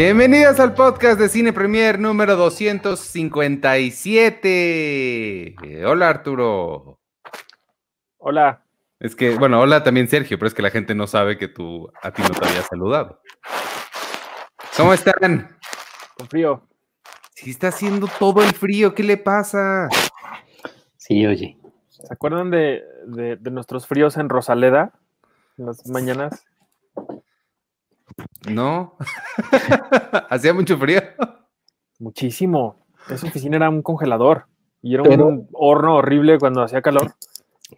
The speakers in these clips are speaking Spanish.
Bienvenidos al podcast de Cine Premier número 257. Hola Arturo. Hola. Es que, bueno, hola también Sergio, pero es que la gente no sabe que tú a ti no te había saludado. ¿Cómo están? Con frío. Sí, está haciendo todo el frío, ¿qué le pasa? Sí, oye. ¿Se acuerdan de, de, de nuestros fríos en Rosaleda? En las mañanas. No. Hacía mucho frío. Muchísimo. Esa oficina era un congelador y era Pero- un horno horrible cuando hacía calor.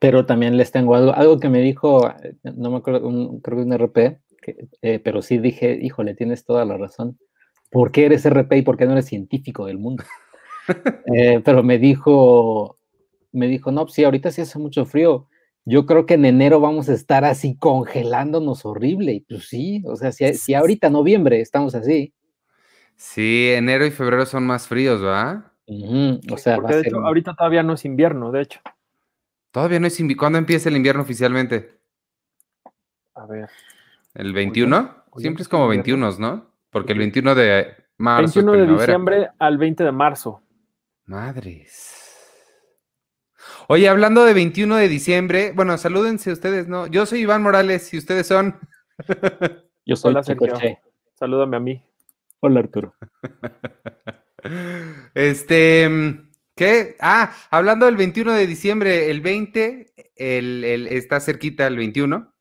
Pero también les tengo algo, algo que me dijo, no me acuerdo, un- creo que un RP, que, eh, pero sí dije, híjole, tienes toda la razón. ¿Por qué eres RP y por qué no eres científico del mundo? Eh, pero me dijo, me dijo, no, pues sí, ahorita sí hace mucho frío. Yo creo que en enero vamos a estar así congelándonos horrible. Y pues sí, o sea, si, si ahorita noviembre estamos así, Sí, enero y febrero son más fríos, ¿va? ujú, o sea, va Porque a de ser hecho, ahorita todavía no es invierno, de hecho. Todavía no es invierno. ¿Cuándo empieza el invierno oficialmente? A ver. ¿El 21? hoy Siempre es como invierno. 21, ¿no? Porque el 21 de marzo 21 es de diciembre al 20 de marzo. Madres. Oye, hablando de 21 de diciembre, bueno, salúdense ustedes, ¿no? Yo soy Iván Morales y ustedes son. yo soy Hola, Sergio. Che. Salúdame a mí. Hola Arturo. Este, ¿qué? Ah, hablando del 21 de diciembre, el 20, el, el- está cerquita el 21.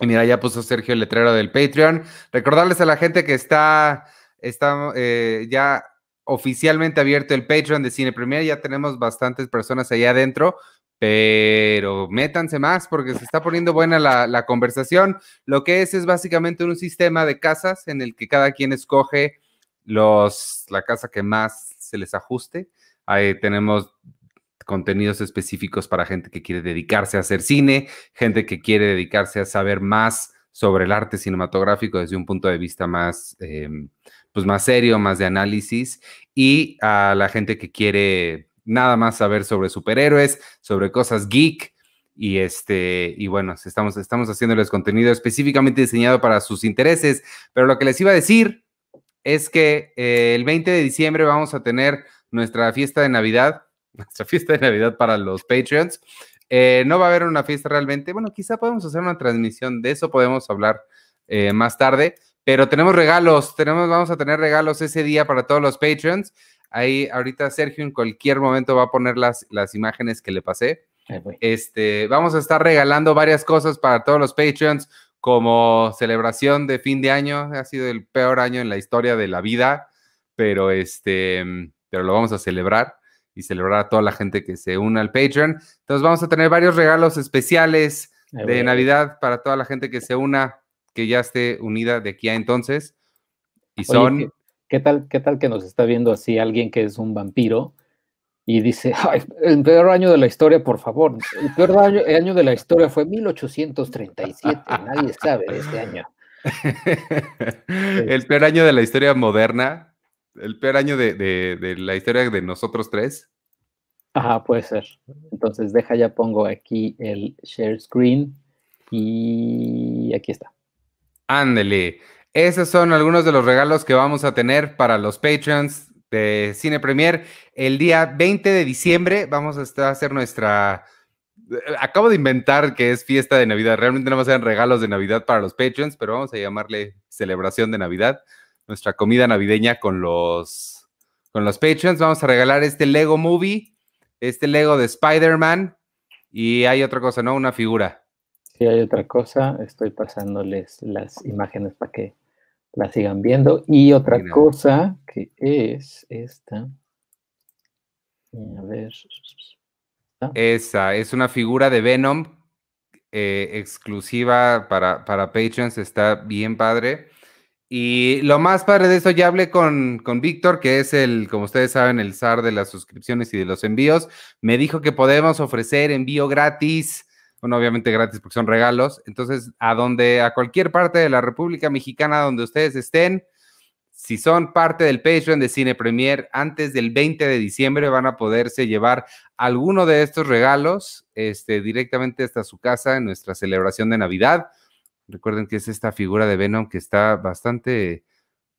Y mira, ya puso Sergio el letrero del Patreon. Recordarles a la gente que está, está eh, ya oficialmente abierto el Patreon de Cine Premier. Ya tenemos bastantes personas allá adentro, pero métanse más porque se está poniendo buena la, conversación. Lo que es es básicamente un sistema de casas en el que cada quien escoge los, la casa que más se les ajuste. Ahí tenemos contenidos específicos para gente que quiere dedicarse a hacer cine, gente que quiere dedicarse a saber más sobre el arte cinematográfico desde un punto de vista más, eh, pues más serio, más de análisis, y a la gente que quiere nada más saber sobre superhéroes, sobre cosas geek, y este, y bueno, estamos, estamos haciéndoles contenido específicamente diseñado para sus intereses, pero lo que les iba a decir es que eh, el 20 de diciembre vamos a tener nuestra fiesta de Navidad, nuestra fiesta de Navidad para los Patreons. Eh, no va a haber una fiesta realmente. Bueno, quizá podemos hacer una transmisión de eso, podemos hablar eh, más tarde, pero tenemos regalos, tenemos, vamos a tener regalos ese día para todos los Patreons. Ahí ahorita Sergio en cualquier momento va a poner las, las imágenes que le pasé. Este, vamos a estar regalando varias cosas para todos los Patreons como celebración de fin de año. Ha sido el peor año en la historia de la vida, pero este, pero lo vamos a celebrar y celebrar a toda la gente que se una al Patreon. Entonces vamos a tener varios regalos especiales de Navidad para toda la gente que se una, que ya esté unida de aquí a entonces. Y Oye, son ¿qué, qué tal, ¿qué tal que nos está viendo así alguien que es un vampiro y dice, "Ay, el peor año de la historia, por favor, el peor año, año de la historia fue 1837, nadie sabe de este año. el peor año de la historia moderna, el peor año de, de- de la historia de nosotros tres. Ajá, puede ser. Entonces, deja, ya pongo aquí el share screen y aquí está. Ándele. Esos son algunos de los regalos que vamos a tener para los Patreons de Cine Premier. El día 20 de diciembre vamos a hacer nuestra... Acabo de inventar que es fiesta de Navidad. Realmente no va a regalos de Navidad para los Patreons, pero vamos a llamarle celebración de Navidad. Nuestra comida navideña con los, con los Patreons. Vamos a regalar este Lego Movie, este Lego de Spider-Man y hay otra cosa, ¿no? Una figura. Si hay otra cosa, estoy pasándoles las imágenes para que la sigan viendo. Y otra Mira. cosa que es esta. A ver. Esa es una figura de Venom eh, exclusiva para, para Patreons, está bien padre. Y lo más padre de esto, ya hablé con, con Víctor, que es el, como ustedes saben, el zar de las suscripciones y de los envíos. Me dijo que podemos ofrecer envío gratis, bueno, obviamente gratis porque son regalos. Entonces, a donde, a cualquier parte de la República Mexicana donde ustedes estén, si son parte del Patreon de Cine Premier, antes del 20 de diciembre van a poderse llevar alguno de estos regalos este, directamente hasta su casa en nuestra celebración de Navidad. Recuerden que es esta figura de Venom que está bastante,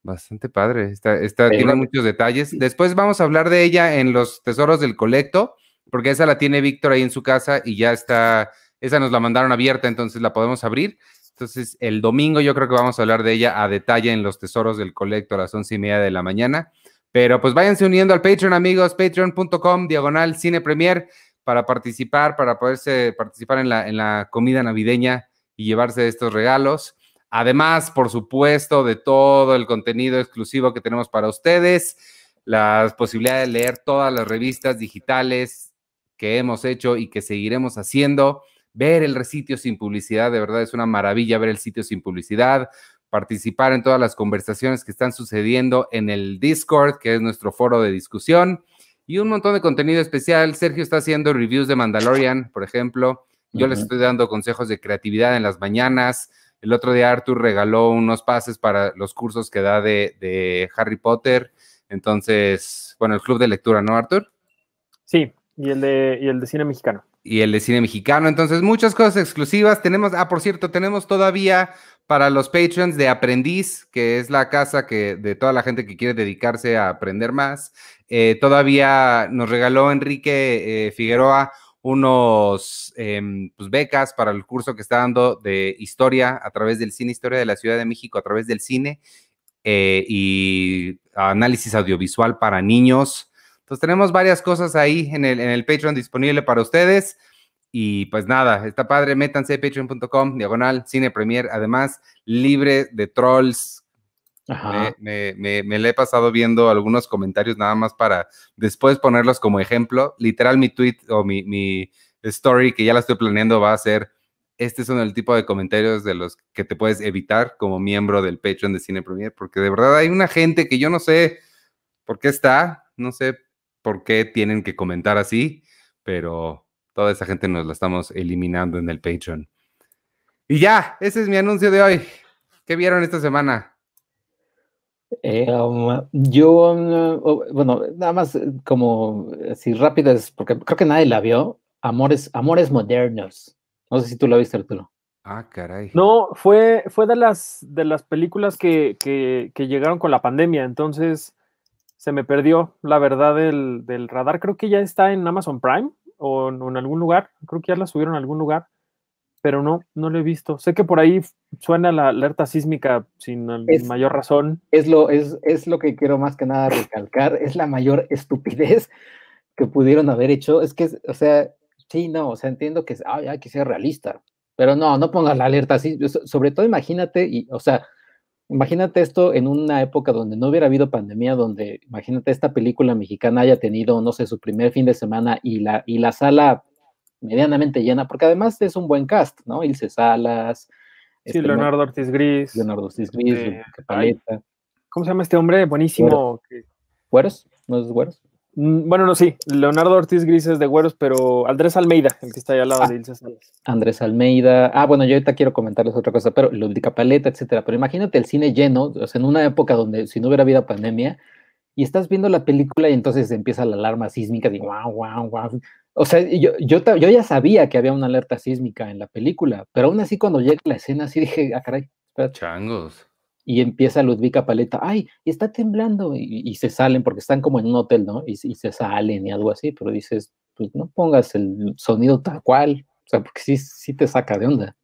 Bastante padre. Está, está, Sí, tiene muchos detalles. Después vamos a hablar de ella en los tesoros del colecto, porque esa la tiene Víctor ahí en su casa y ya está. Esa nos la mandaron abierta, entonces la podemos abrir. Entonces, el domingo yo creo que vamos a hablar de ella a detalle en los tesoros del colecto a las once y media de la mañana. Pero pues váyanse uniendo al Patreon, amigos, patreon.com, diagonal cine premier, para participar, para poderse participar en la, en la comida navideña y llevarse estos regalos. Además, por supuesto, de todo el contenido exclusivo que tenemos para ustedes, las posibilidades de leer todas las revistas digitales que hemos hecho y que seguiremos haciendo, ver el sitio sin publicidad, de verdad es una maravilla ver el sitio sin publicidad, participar en todas las conversaciones que están sucediendo en el Discord, que es nuestro foro de discusión, y un montón de contenido especial. Sergio está haciendo reviews de Mandalorian, por ejemplo. Yo les estoy dando consejos de creatividad en las mañanas. El otro día Arthur regaló unos pases para los cursos que da de, de Harry Potter. Entonces, bueno, el club de lectura, ¿no, Arthur? Sí, y el de, y el de cine mexicano. Y el de cine mexicano. Entonces, muchas cosas exclusivas. Tenemos, ah, por cierto, tenemos todavía para los Patreons de Aprendiz, que es la casa que de toda la gente que quiere dedicarse a aprender más. Eh, todavía nos regaló Enrique eh, Figueroa unos em, pues, becas para el curso que está dando de historia a través del cine, historia de la Ciudad de México a través del cine eh, y análisis audiovisual para niños. Entonces tenemos varias cosas ahí en el, en el Patreon disponible para ustedes. Y pues nada, está padre, métanse patreon.com, diagonal, cine premier, además libre de trolls. Ajá. Me, me, me, me le he pasado viendo algunos comentarios nada más para después ponerlos como ejemplo. Literal, mi tweet o mi, mi story que ya la estoy planeando va a ser, este son el tipo de comentarios de los que te puedes evitar como miembro del Patreon de Cine Premier, porque de verdad hay una gente que yo no sé por qué está, no sé por qué tienen que comentar así, pero toda esa gente nos la estamos eliminando en el Patreon. Y ya, ese es mi anuncio de hoy. ¿Qué vieron esta semana? Eh, um, yo, um, bueno, nada más eh, como así rápidas, porque creo que nadie la vio. Amores, Amores Modernos. No sé si tú la viste, Arturo. Ah, caray. No, fue, fue de las de las películas que, que, que llegaron con la pandemia, entonces se me perdió la verdad del, del radar. Creo que ya está en Amazon Prime o en, o en algún lugar. Creo que ya la subieron a algún lugar, pero no, no lo he visto. Sé que por ahí suena la alerta sísmica sin Es- mayor razón. Es lo, es, es lo que quiero más que nada recalcar. Es la mayor estupidez que pudieron haber hecho. Es que, o sea, sí, no, o sea, entiendo que, ay, hay que ser realista, pero no, no pongas la alerta así. So- Sobre todo, imagínate, y, o sea, imagínate esto en una época donde no hubiera habido pandemia, donde imagínate esta película mexicana haya tenido, no sé, su primer fin de semana y la, y la sala medianamente llena, porque además es un buen cast, ¿no? Ilse Salas, Sí, este, Leonardo Ortiz Gris. Leonardo Ortiz Gris, Eh, Enrique Paleta. ¿Cómo se llama este hombre? Buenísimo. ¿Güeros? ¿No es güeros? Mm, Bueno, no, sí. Leonardo Ortiz Gris es de Güeros, pero Andrés Almeida, el que está ahí al lado Ah. de Ilse Salas. Andrés Almeida. Ah, bueno, yo ahorita quiero comentarles otra cosa, pero Ludvica Paleta, etcétera. Pero imagínate el cine lleno, o sea, en una época donde si no hubiera habido pandemia, y estás viendo la película y entonces empieza la alarma sísmica de guau, guau, guau. O sea, yo, yo, yo ya sabía que había una alerta sísmica en la película, pero aún así cuando llega la escena, así dije, ah, caray, espérate. Changos. Y empieza Ludvica Paleta, ay, está temblando, y, y se salen porque están como en un hotel, ¿no? Y, y se salen y algo así, pero dices, pues no pongas el sonido tal cual, o sea, porque sí, sí te saca de onda.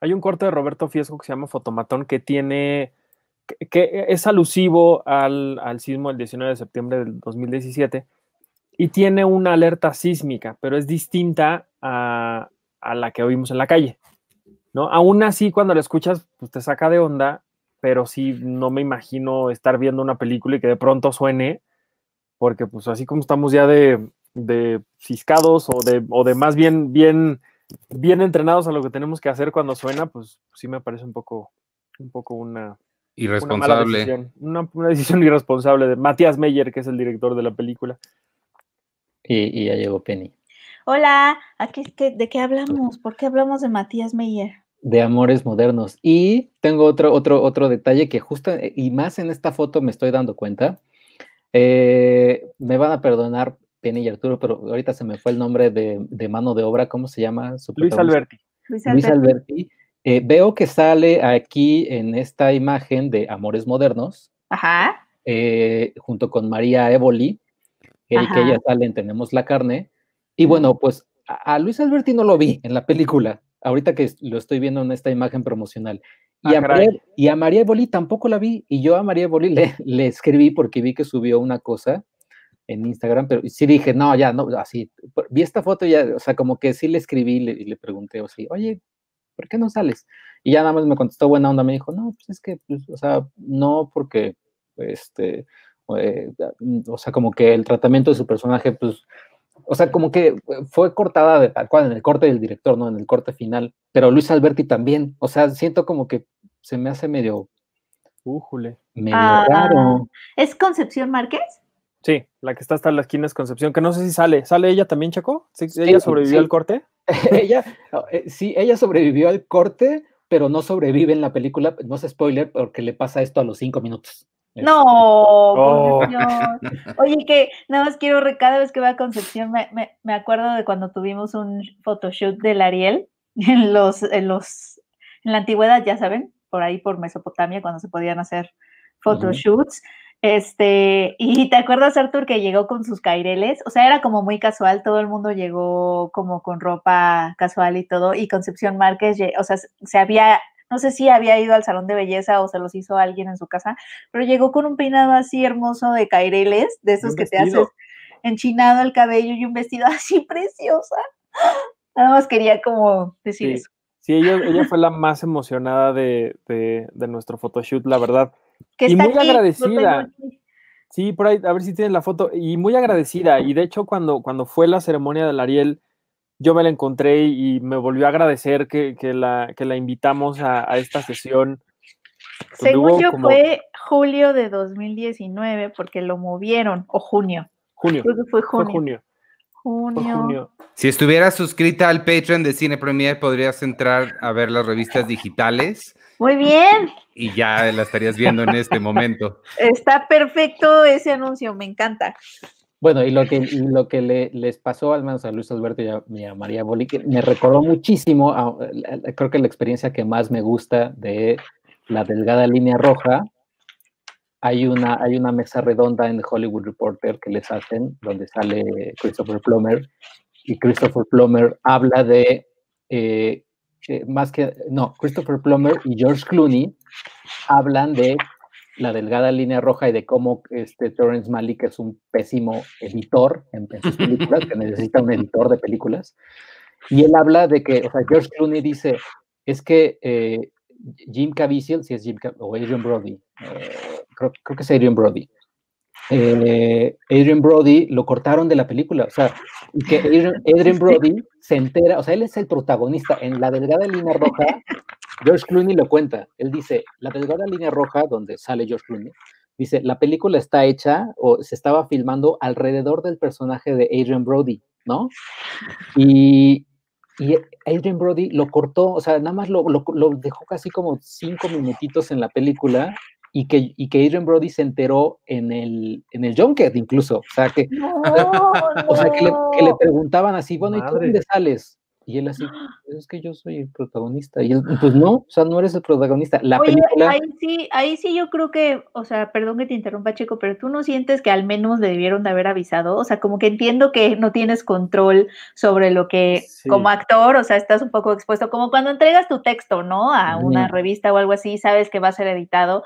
Hay un corte de Roberto Fiesco que se llama Fotomatón que tiene, que, que es alusivo al, al sismo del 19 de septiembre del 2017 y tiene una alerta sísmica, pero es distinta a, a la que oímos en la calle. ¿no? Aún así, cuando la escuchas, pues te saca de onda, pero sí no me imagino estar viendo una película y que de pronto suene, porque pues así como estamos ya de, de ciscados o de, o de más bien, bien, bien entrenados a lo que tenemos que hacer cuando suena, pues sí me parece un poco, un poco una, una Irresponsable. decisión. Una, una decisión irresponsable de Matías Meyer, que es el director de la película. Y, y ya llegó Penny. Hola, ¿aquí, ¿de qué hablamos? ¿Por qué hablamos de Matías Meyer? De amores modernos. Y tengo otro, otro, otro detalle que justo, eh, y más en esta foto me estoy dando cuenta. Eh, me van a perdonar Penny y Arturo, pero ahorita se me fue el nombre de, de mano de obra, ¿cómo se llama? su Luis? Alberti. Luis. Alberti, Eh, veo que sale aquí en esta imagen de Amores Modernos, Ajá. eh, junto con María Évoli, que, que ella sale en Tenemos la Carne. Y bueno, pues a, a Luis Alberti no lo vi en la película, ahorita que lo estoy viendo en esta imagen promocional. Y, Ah, a. María, y a María Évoli tampoco la vi. Y yo a María Évoli le, le escribí porque vi que subió una cosa en Instagram, pero sí dije, no, ya, no, así, vi esta foto y ya, o sea, como que sí le escribí y le, y le pregunté, o sea, oye, ¿por qué no sales? Y ya nada más me contestó buena onda, me dijo, no, pues es que, pues, o sea, no porque, este, eh, o sea, como que el tratamiento de su personaje, pues, o sea, como que fue cortada de tal cual en el corte del director, ¿no? En el corte final, pero Luis Alberti también, o sea, siento como que se me hace medio, Újule. medio Ah. raro. ¿Es Concepción Márquez? Sí, la que está hasta la esquina es Concepción, que no sé si sale. ¿Sale ella también, Chaco? ¿Sí, Sí, ¿Ella sobrevivió sí. al corte? ella, eh, sí, ella sobrevivió al corte, pero no sobrevive en la película, no es spoiler, porque le pasa esto a los cinco minutos. Este, No, Oh. por Dios. Oye, que nada más quiero, cada vez que voy a Concepción, me, me- me acuerdo de cuando tuvimos un photoshoot del Ariel en los, en los, en la antigüedad, ya saben, por ahí por Mesopotamia, cuando se podían hacer photoshoots. Este, y te acuerdas, Arthur, que llegó con sus caireles, o sea, era como muy casual, todo el mundo llegó como con ropa casual y todo, y Concepción Márquez, o sea, se- se había, no sé si había ido al salón de belleza o se los hizo alguien en su casa, pero llegó con un peinado así hermoso de caireles, de esos que te haces enchinado el cabello y un vestido así preciosa. Nada más quería como decir Sí. eso. Sí, ella, ella fue la más emocionada de, de- de nuestro photoshoot, la verdad. Que Y muy aquí, agradecida. Sí, por ahí, a ver si tienes la foto. Y muy agradecida. Y de hecho, cuando, cuando fue la ceremonia del Ariel, yo me la encontré y me volvió a agradecer que, que la, que la invitamos a, a esta sesión. donde Según yo como fue julio de 2019 porque lo movieron, o junio. junio. Creo que fue Fue junio. junio. Fue Junio. junio. Si estuvieras suscrita al Patreon de Cine Premier, podrías entrar a ver las revistas digitales Muy bien, y ya la estarías viendo en este momento. está perfecto ese anuncio, me encanta. Bueno, y lo que, lo que le- les pasó al menos a Luis Alberto y a, María Boli, que me recordó muchísimo, a- creo que la experiencia que más me gusta de la delgada línea roja, hay una, hay una mesa redonda en Hollywood Reporter que les hacen, donde sale Christopher Plummer, y Christopher Plummer habla de, eh, más que, no, Christopher Plummer y George Clooney hablan de la delgada línea roja y de cómo este Terrence Malick es un pésimo editor en, en sus películas, que necesita un editor de películas. Y él habla de que, o sea, George Clooney dice, es que eh, Jim Caviezel, si es Jim Cav- o Adrian Brody, eh, creo, creo que es Adrian Brody. eh, Adrian Brody lo cortaron de la película, o sea, y que Adrian, Adrian Brody se entera, o sea, él es el protagonista en la delgada línea roja, George Clooney lo cuenta. Él dice, la delgada línea roja, donde sale George Clooney, dice, la película está hecha o se estaba filmando alrededor del personaje de Adrian Brody, ¿no? Y, y Adrian Brody lo cortó, o sea, nada más lo, lo- lo dejó casi como cinco minutitos en la película y que, y que Adrian Brody se enteró en el, en el junket incluso, o sea, que, No, o sea, que le, que le no. preguntaban así, bueno, ¿y tú dónde sales? Y él así, "Pues es que yo soy el protagonista. Y él, pues no, o sea, no eres el protagonista. La Oye, película, ahí sí, ahí sí yo creo que, o sea, perdón que te interrumpa, Chico, pero tú no sientes que al menos le debieron de haber avisado, o sea, como que entiendo que no tienes control sobre lo que, Sí. como actor, o sea, estás un poco expuesto, como cuando entregas tu texto, ¿no? A una revista o algo así, sabes que va a ser editado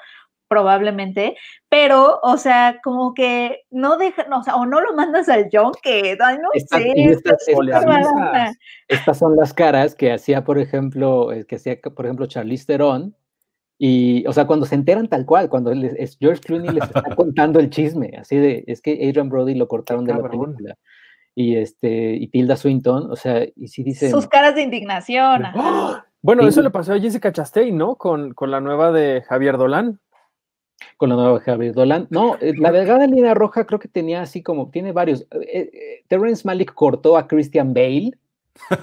probablemente, pero, o sea, como que no deja, no, o sea, o no lo mandas al junket, ay, no Esta- sé, estas- estas- son las caras que hacía, por ejemplo, eh, que hacía, por ejemplo, Charlize Theron. Y, o sea, cuando se enteran tal cual, cuando les- es George Clooney les está contando el chisme, así de, es que Adrian Brody lo cortaron de la película. Y, este, y Tilda Swinton, o sea, y sí dicen, Sus caras de indignación. ¡Ah! Bueno, Sí. eso le pasó a Jessica Chastain, ¿no? Con, con la nueva de Javier Dolan. Con la nueva Javier Dolan. No, eh, la delgada línea roja creo que tenía así como, tiene varios. Eh, eh, Terrence Malick cortó a Christian Bale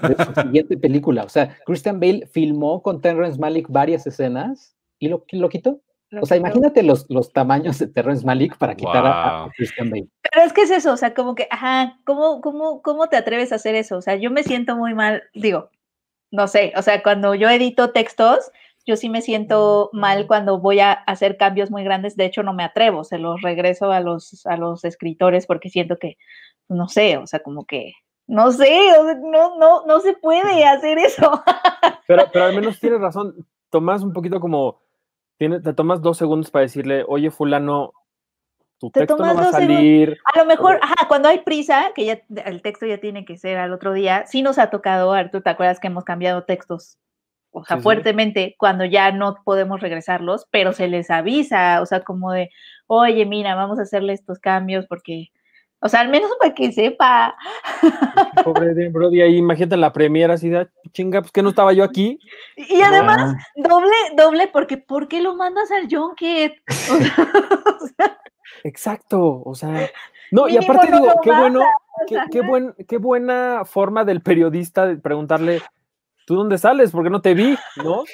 de su siguiente película. O sea, Christian Bale filmó con Terrence Malick varias escenas y lo, lo quitó. Lo O sea, quitó. imagínate los, los tamaños de Terrence Malick para quitar a- a, Wow. Christian Bale. Pero es que es eso, o sea, como que, ajá, ¿cómo, cómo, ¿cómo te atreves a hacer eso? O sea, yo me siento muy mal, digo, no sé, o sea, cuando yo edito textos, yo sí me siento mal cuando voy a hacer cambios muy grandes, de hecho no me atrevo, se los regreso a los, a los escritores porque siento que, no sé, o sea, como que, no sé, no, no, no se puede hacer eso. Pero, pero al menos tienes razón, tomas un poquito como, tiene, te tomas dos segundos para decirle, oye, fulano, tu Te texto no tomas va a segundos. salir. A lo mejor, ajá, cuando hay prisa, que ya el texto ya tiene que ser al otro día, sí nos ha tocado, Arturo, ¿te acuerdas que hemos cambiado textos? O sea, Sí, sí. fuertemente cuando ya no podemos regresarlos, pero se les avisa, o sea, como de, oye, mira, vamos a hacerle estos cambios porque, o sea, al menos para que sepa. Pobre de Brody ahí, imagínate la premiera así de, "Ah, chinga, pues que no estaba yo aquí. Y además, Ah, doble, doble, porque ¿por qué lo mandas al Junket? O sea, o sea, Exacto, o sea, no, y aparte digo, qué bueno, qué buen, qué buena forma del periodista de preguntarle, ¿tú dónde sales? ¿Por qué no te vi? ¿No?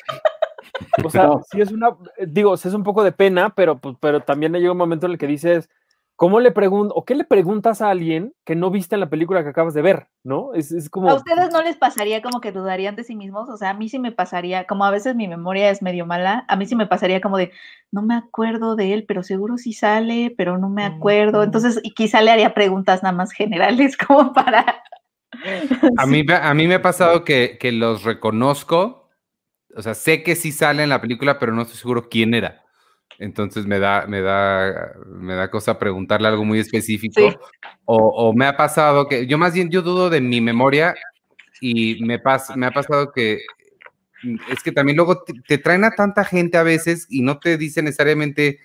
O sea, No. sí es una, eh, digo, sí es un poco de pena, pero, pues, pero también llega un momento en el que dices, ¿cómo le pregunto, o qué le preguntas a alguien que no viste en la película que acabas de ver? ¿No? Es, es como, ¿A ustedes no les pasaría como que dudarían de sí mismos? O sea, a mí sí me pasaría, como a veces mi memoria es medio mala, a mí sí me pasaría como de, no me acuerdo de él, pero seguro sí sale, pero no me acuerdo. Entonces, y quizá le haría preguntas nada más generales como para... A mí, me- a mí me ha pasado que, que los reconozco, o sea, sé que sí sale en la película, pero no estoy seguro quién era. Entonces me da, me da, me da cosa preguntarle algo muy específico. Sí. O, o me ha pasado que, yo más bien, yo dudo de mi memoria y me, pas, me ha pasado que es que también luego te, te traen a tanta gente a veces y no te dicen necesariamente,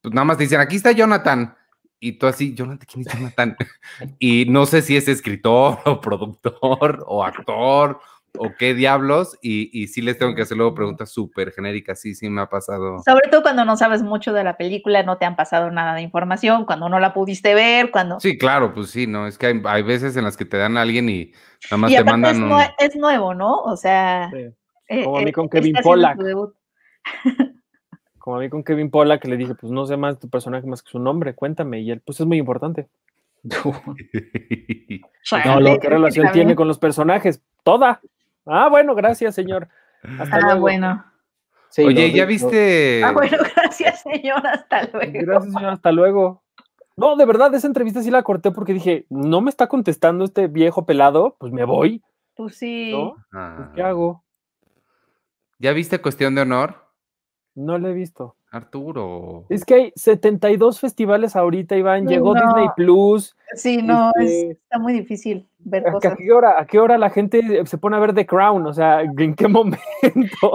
pues nada más te dicen, aquí está Jonathan. Y tú así, Jonathan, ¿quién es Jonathan? y no sé si es escritor o productor o actor o qué diablos. Y, y sí les tengo que hacer luego preguntas súper genéricas. Sí, sí me ha pasado. Sobre todo cuando no sabes mucho de la película, no te han pasado nada de información, cuando no la pudiste ver, cuando... Sí, claro, pues sí, ¿no? Es que hay, hay veces en las que te dan a alguien y nada más y te mandan es, un... nue- es nuevo, ¿no? O sea... Sí. eh, Como a mí eh, con Kevin debut. como a mí con Kevin Pola, que le dije, pues no sé más tu personaje más que su nombre, cuéntame, y él, pues es muy importante. No, lo, ¿qué relación tiene con los personajes? Toda. Ah, bueno, gracias, señor. Hasta Ah, luego. bueno. sí, Oye, ¿ya viste? Ah, bueno, gracias, señor. Hasta luego. Gracias, señor. Hasta luego. No, de verdad, esa entrevista sí la corté porque dije, no me está contestando este viejo pelado, pues me voy, Pues sí. ¿no? Pues, Ah. ¿Qué hago? ¿Ya viste Cuestión de Honor? No lo he visto. Arturo. Es que hay 72 festivales ahorita, Iván. Llegó no. Disney Plus. Sí, no, es- Este- está muy difícil ver ¿A, qué hora, ¿A qué hora la gente se pone a ver The Crown? O sea, ¿en qué momento?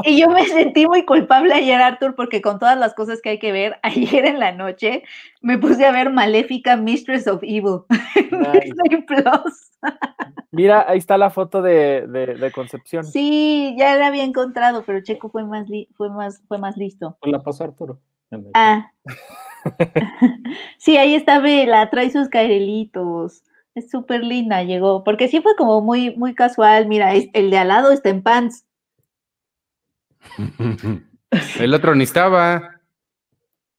Y yo me sentí muy culpable ayer, Arthur, porque con todas las cosas que hay que ver, ayer en la noche me puse a ver Maléfica Mistress of Evil Nice. Plus. Mira, ahí está la foto de, de- de Concepción. Sí, ya la había encontrado, pero Checo fue más, li- fue más, fue más listo. pues la pasó Arturo. Ah. sí, ahí está Vela, trae sus cairelitos. Es súper linda, llegó, porque sí fue como muy, muy casual. Mira, es- el de al lado está en pants. El otro ni estaba.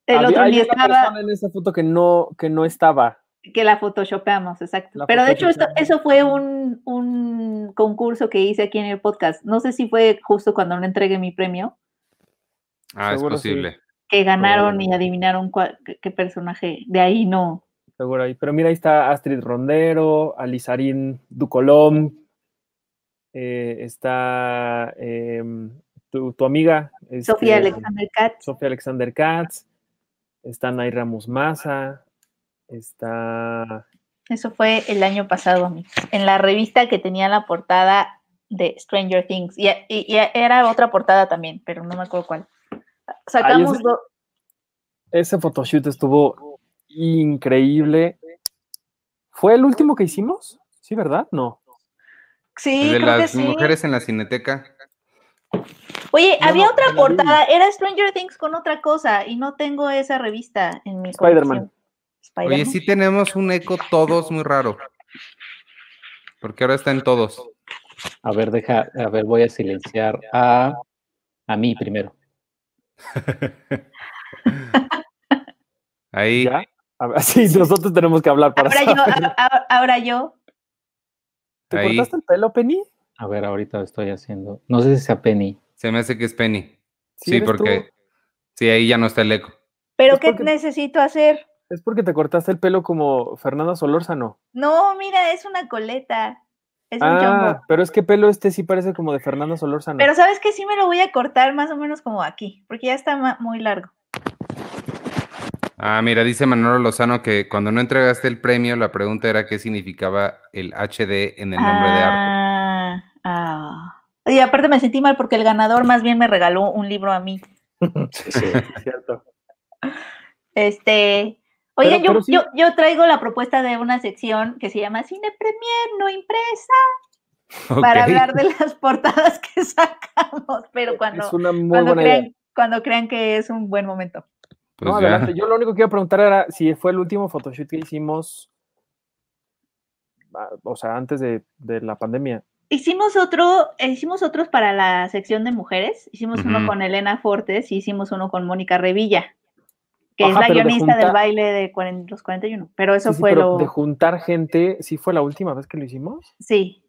El Había- otro hay ni una estaba, persona en esa foto que no, que no estaba. que la photoshopeamos, exacto. La Pero de hecho, esto- eso fue un, un concurso que hice aquí en el podcast. No sé si fue justo cuando no entregué mi premio, Ah, es sí. posible. que ganaron y adivinaron cuál- qué, qué personaje. De ahí no. Seguro ahí. Pero mira, ahí está Astrid Rondero, Alizarín Ducolom, eh, está em, tu, tu amiga. Sofía este, Alexander Katz. Sofía Alexander Katz, está Naira Musmaza, está... Eso fue el año pasado, en la revista que tenía la portada de Stranger Things. Y, y- y era otra portada también, pero no me acuerdo cuál. Sacamos ese- do- Ese photoshoot estuvo increíble. ¿Fue el último que hicimos? Sí, ¿verdad? No. Sí, de creo que las sí. mujeres en la cineteca. Oye, No, había no, otra no portada, era Stranger Things con otra cosa y no tengo esa revista en mi Spider-Man. Oye, sí tenemos un eco todos muy raro. Porque ahora está en todos. A ver, deja, a ver, voy a silenciar a, a mí primero. Ahí. ¿Ya? Ver, sí, nosotros tenemos que hablar para Ahora yo, saber. ahora yo. ¿Te Ahí. cortaste el pelo, Penny? A ver, ahorita lo estoy haciendo. No sé si sea Penny. Se me hace que es Penny. Sí, porque tú. sí, ahí ya no está el eco. ¿Pero Es qué porque- necesito hacer? Es porque te cortaste el pelo como Fernanda Solórzano. No, mira, es una coleta. Es un Ah, chongo. pero es que pelo este sí parece como de Fernanda Solórzano. Pero sabes que sí me lo voy a cortar más o menos como aquí, porque ya está muy largo. Ah, mira, dice Manolo Lozano que cuando no entregaste el premio, la pregunta era qué significaba el HD en el nombre de arte. ah, ah. Y aparte me sentí mal porque el ganador más bien me regaló un libro a mí. Sí, sí, es cierto. Este, oye, Pero- yo, pero sí. yo, yo traigo la propuesta de una sección que se llama Cine Premier no impresa para hablar de las portadas que sacamos, pero cuando, es una muy cuando, buena idea. crean, cuando crean que es un buen momento. Pues no, ya. adelante. Yo lo único que iba a preguntar era si fue el último photoshoot que hicimos, ah, o sea, antes de, de la pandemia. Hicimos otro, eh, hicimos otros para la sección de mujeres. Hicimos uno con Elena Fortes y hicimos uno con Mónica Revilla, que Ajá, es la de guionista del baile de cuaren- los 41. Pero eso Sí, sí, fue pero lo. de juntar gente, ¿sí fue la última vez que lo hicimos? Sí.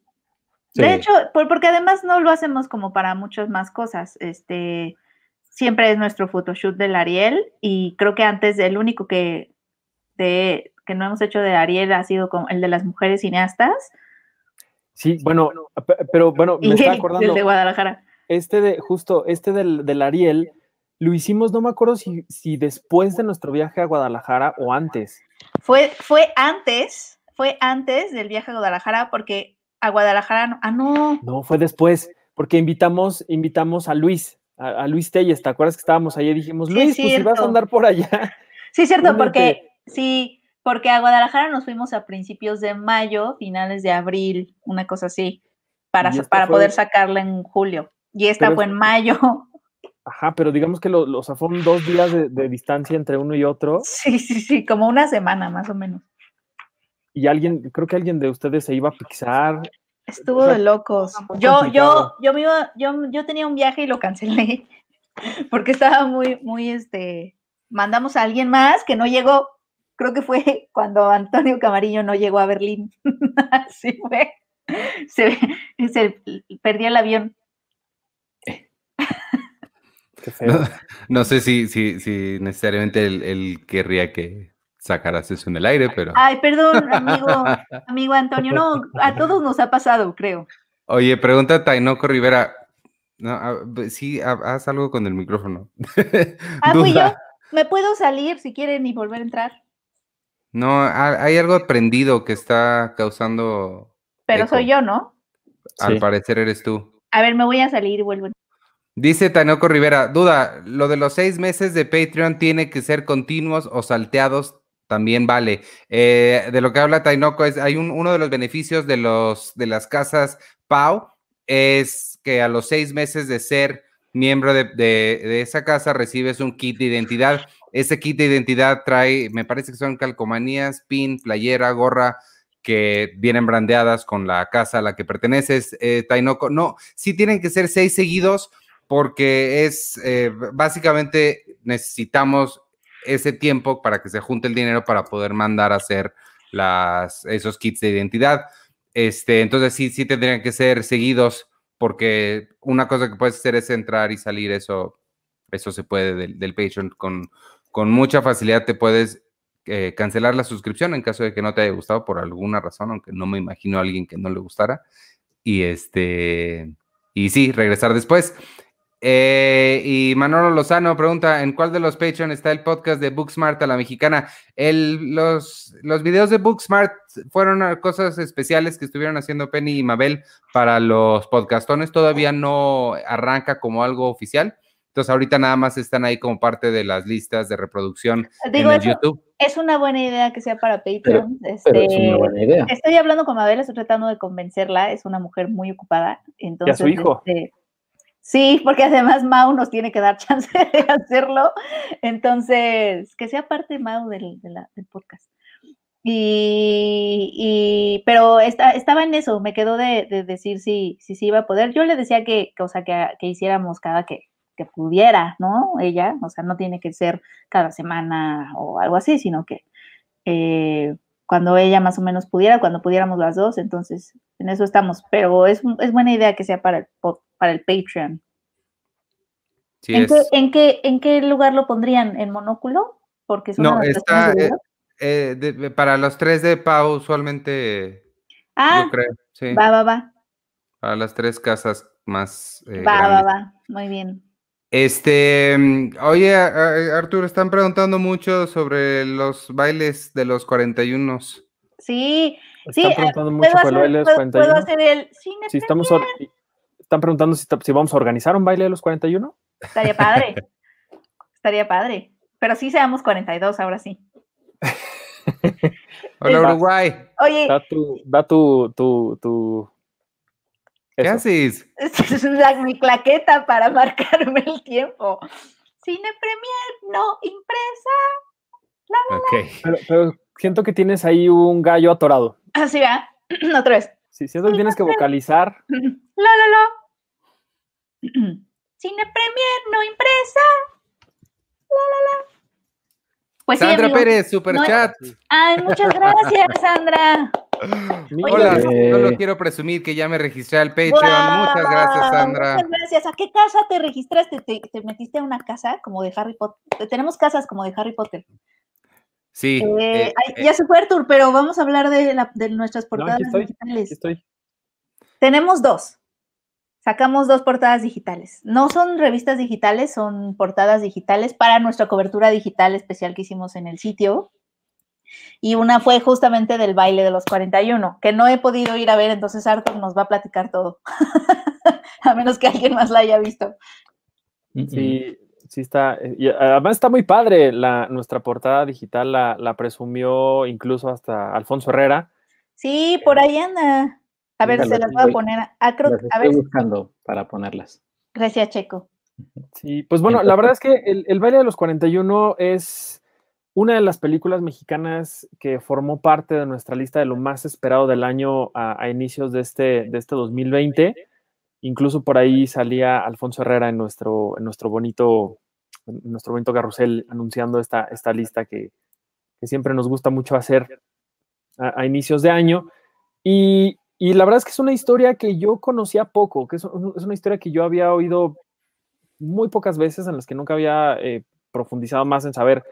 Sí. De hecho, por- porque además no lo hacemos como para muchas más cosas. Este siempre es nuestro photoshoot del Ariel y creo que antes el único que de que no hemos hecho de Ariel ha sido como el de las mujeres cineastas Sí, bueno, pe- pero bueno, me el, acordando. el de Guadalajara. Este de, justo, este del, del Ariel, lo hicimos, no me acuerdo si, si después de nuestro viaje a Guadalajara o antes. Fue, fue antes, fue antes del viaje a Guadalajara, porque a Guadalajara, no- ah, no, No, fue después, porque invitamos, invitamos a Luis, a, a Luis Telles, ¿te acuerdas que estábamos y dijimos, Sí, Luis, pues si vas a andar por allá? sí es cierto, porque sí, porque a Guadalajara nos fuimos a principios de mayo, finales de abril, una cosa así, para, para fue- poder sacarla en julio. Y esta fue en mayo. Ajá, pero digamos que lo, lo- o sea, fueron dos días de, de distancia entre uno y otro, Sí, sí, sí, como una semana más o menos. y alguien, creo que alguien de ustedes se iba a Pixar. Estuvo O sea, de locos. Yo, yo, yo me iba, yo, yo tenía un viaje y lo cancelé porque estaba muy, muy, este, mandamos a alguien más que no llegó. Creo que fue cuando Antonio Camarillo no llegó a Berlín. Así fue. Se, se perdió el avión. Qué feo. No sé si, si, si necesariamente él, él querría que sacaras eso en el aire, pero. Ay, perdón, amigo, amigo Antonio. No, a todos nos ha pasado, creo. Oye, pregunta Tainoco Rivera. No, a- sí, ha- haz algo con el micrófono. Ah, fui yo. Me puedo salir si quieren y volver a entrar. No, ha- hay algo prendido que está causando. Pero Eco. soy yo, ¿no? Al Sí. parecer eres tú. A ver, me voy a salir y vuelvo. Dice Tainoco Rivera, duda, lo de los seis meses de Patreon tiene que ser continuos o salteados, también vale. Eh, de lo que habla Tainoco es, hay un, uno de los beneficios de, los, de las casas Pau, es que a los seis meses de ser miembro de, de- esa casa recibes un kit de identidad. Ese kit de identidad trae, me parece que son calcomanías, pin, playera, gorra, que vienen brandeadas con la casa a la que perteneces, eh, Tainoco. No, sí tienen que ser seis seguidos porque es eh, básicamente necesitamos ese tiempo para que se junte el dinero para poder mandar a hacer las, esos kits de identidad. Este, entonces sí, sí tendrían que ser seguidos porque una cosa que puedes hacer es entrar y salir, eso, eso se puede del, del Patreon con, con mucha facilidad te puedes eh, cancelar la suscripción en caso de que no te haya gustado por alguna razón, aunque no me imagino a alguien que no le gustara. Y este, y sí, regresar después. Eh, y Manolo Lozano pregunta, ¿en cuál de los Patreon está el podcast de Booksmart a la mexicana? El, los, los videos de Booksmart fueron cosas especiales que estuvieron haciendo Penny y Mabel para los podcastones. Todavía no arranca como algo oficial. Entonces ahorita nada más están ahí como parte de las listas de reproducción Digo, en el eso YouTube. es una buena idea que sea para Patreon. Pero este, es una buena idea. Estoy hablando con Mabel, estoy tratando de convencerla, es una mujer muy ocupada. Entonces, su hijo. este, sí, porque además Mau nos tiene que dar chance de hacerlo. Entonces, que sea parte Mau del, del podcast. Y, y- pero esta- estaba en eso, me quedó de, de decir si, si se iba a poder. Yo le decía que, que, o sea, que, que hiciéramos cada que, que pudiera, ¿no? Ella, o sea, no tiene que ser cada semana o algo así, sino que eh, cuando ella más o menos pudiera, cuando pudiéramos las dos, entonces en eso estamos, pero es, es buena idea que sea para el, para el Patreon. ¿En, qué, ¿En, qué, ¿En qué lugar lo pondrían? ¿En monóculo? Porque no, está eh, para los tres de Pau usualmente. Ah, yo creo, sí. Va, va, va. Para las tres casas más. Eh, va, va, va. Muy bien. Este, oye, Arturo, están preguntando mucho sobre los bailes de los 41. Sí, sí. Están preguntando mucho por el baile de los 41. ¿Puedo hacer el cine si estamos Están preguntando si, si, vamos a organizar un baile de los 41. Estaría padre. Estaría padre. Pero sí seamos 42, ahora sí. Hola, Uruguay. Oye. Da tu, da tu, tu, tu ¿Qué haces? Es mi claqueta para marcarme el tiempo. Cine Premier, no impresa. Pero, pero, siento que tienes ahí un gallo atorado. Así va. Otra vez. Sí, siento que tienes que vocalizar. La, la, la. Cine Premier, no impresa. La, la, la. Pues Sandra Pérez, super chat. Ay, muchas gracias, Sandra. Hola, solo quiero presumir que ya me registré al Patreon. muchas gracias, Sandra. Muchas gracias. ¿A qué casa te registraste? ¿Te, metiste a una casa como de Harry Potter? Tenemos casas como de Harry Potter. Sí. Eh, eh, ya se fue Artur, pero vamos a hablar de, de nuestras portadas digitales. estoy. Tenemos dos sacamos dos portadas digitales. No son revistas digitales, son portadas digitales para nuestra cobertura digital especial que hicimos en el sitio. Y una fue justamente del baile de los 41, que no he podido ir a ver, entonces Arthur nos va a platicar todo. a menos que alguien más la haya visto. Sí, sí está. Y además está muy padre. La, nuestra portada digital la, la presumió incluso hasta Alfonso Herrera. Sí, por ahí anda. A ver, se las voy a poner. A, a, estoy buscando para ponerlas. Gracias, Checo. Sí, pues bueno, la verdad es que el, baile de los 41 es una de las películas mexicanas que formó parte de nuestra lista de lo más esperado del año a, inicios de este, de este 2020. Incluso por ahí salía Alfonso Herrera en nuestro, en nuestro bonito, en nuestro bonito carrusel anunciando esta, esta lista que, que siempre nos gusta mucho hacer a, a inicios de año. Y y la verdad es que es una historia que yo conocía poco, que es, una historia que yo había oído muy pocas veces, en las que nunca había eh, profundizado más en saber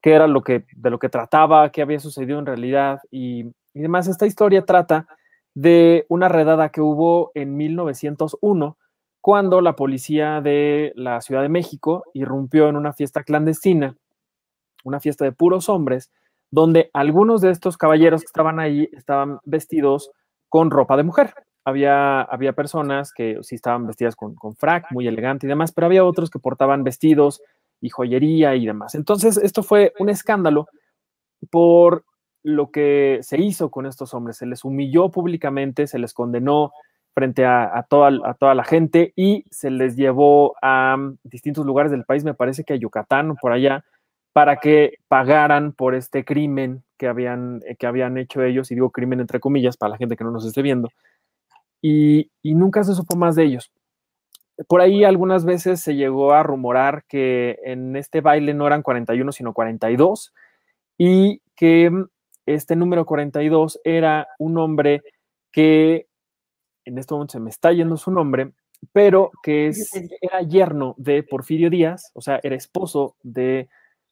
qué era lo que, de lo que trataba, qué había sucedido en realidad y, y demás. Esta historia trata de una redada que hubo en 1901 cuando la policía de la Ciudad de México irrumpió en una fiesta clandestina, una fiesta de puros hombres, donde algunos de estos caballeros que estaban ahí estaban vestidos con ropa de mujer. Había, había personas que sí estaban vestidas con, con frac, muy elegante y demás, pero había otros que portaban vestidos y joyería y demás. Entonces, esto fue un escándalo por lo que se hizo con estos hombres. Se les humilló públicamente, se les condenó frente a, toda, a toda la gente y se les llevó a distintos lugares del país, me parece que a Yucatán o por allá, para que pagaran por este crimen que habían, eh, que habían hecho ellos, y digo crimen entre comillas para la gente que no nos esté viendo, y, nunca se supo más de ellos. Por ahí algunas veces se llegó a rumorar que en este baile no eran 41, sino 42, y que mm, este número 42 era un hombre que, en este momento se me está yendo su nombre, pero que es, era yerno de Porfirio Díaz, o sea, era esposo de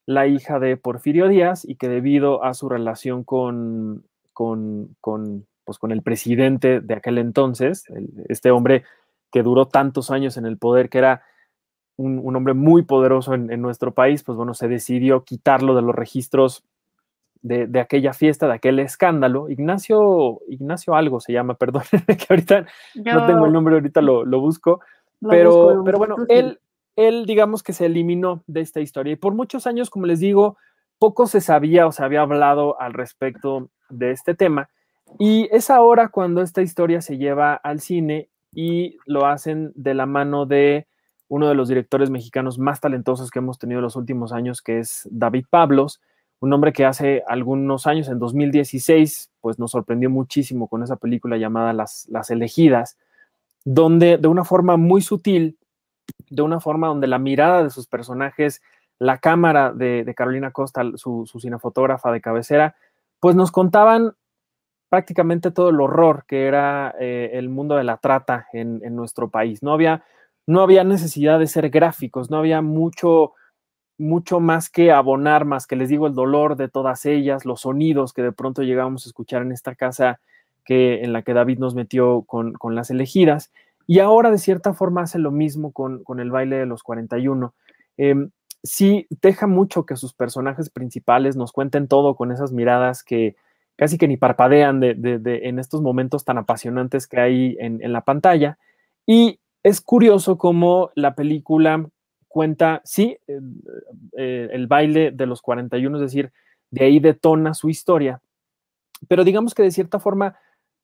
la hija de Porfirio Díaz y que debido a su relación con, con, pues con el presidente de aquel entonces, este hombre que duró tantos años en el poder, que era un, hombre muy poderoso en, nuestro país, pues bueno, se decidió quitarlo de los registros de, aquella fiesta, de aquel escándalo. Ignacio, Ignacio algo se llama, perdón, que ahorita no tengo el nombre, ahorita lo, busco, pero, pero bueno, él, él, digamos que se eliminó de esta historia. Y por muchos años, como les digo, poco se sabía o se había hablado al respecto de este tema. Y es ahora cuando esta historia se lleva al cine y lo hacen de la mano de uno de los directores mexicanos más talentosos que hemos tenido en los últimos años, que es David Pablos, un hombre que hace algunos años, en 2016, pues nos sorprendió muchísimo con esa película llamada Las, Las Elegidas, donde de una forma muy sutil de una forma donde la mirada de sus personajes, la cámara de, Carolina Costa, su, cinefotógrafa de cabecera, pues nos contaban prácticamente todo el horror que era eh, el mundo de la trata en, nuestro país. No había, no había necesidad de ser gráficos, no había mucho, mucho más que abonar, más que les digo el dolor de todas ellas, los sonidos que de pronto llegábamos a escuchar en esta casa que, en la que David nos metió con, con las elegidas. Y ahora de cierta forma hace lo mismo con, con el baile de los 41. Eh, sí deja mucho que sus personajes principales nos cuenten todo con esas miradas que casi que ni parpadean de, de, en estos momentos tan apasionantes que hay en, en la pantalla. Y es curioso cómo la película cuenta, sí, eh, eh, el baile de los 41, es decir, de ahí detona su historia, pero digamos que de cierta forma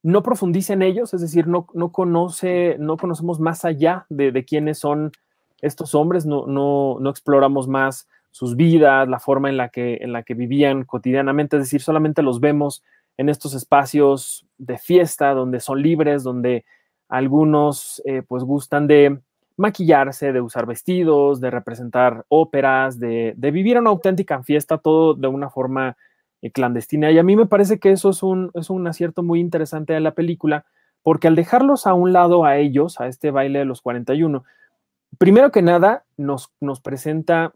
no profundiza en ellos, es decir, no, no conoce, no conocemos más allá de, de quiénes son estos hombres, no, no, no, exploramos más sus vidas, la forma en la, que, en la que vivían cotidianamente, es decir, solamente los vemos en estos espacios de fiesta, donde son libres, donde algunos eh, pues gustan de maquillarse, de usar vestidos, de representar óperas, de, de vivir una auténtica fiesta, todo de una forma eh, clandestina. Y a mí me parece que eso es un, es un acierto muy interesante de la película, porque al dejarlos a un lado a ellos, a este baile de los 41, primero que nada nos, nos presenta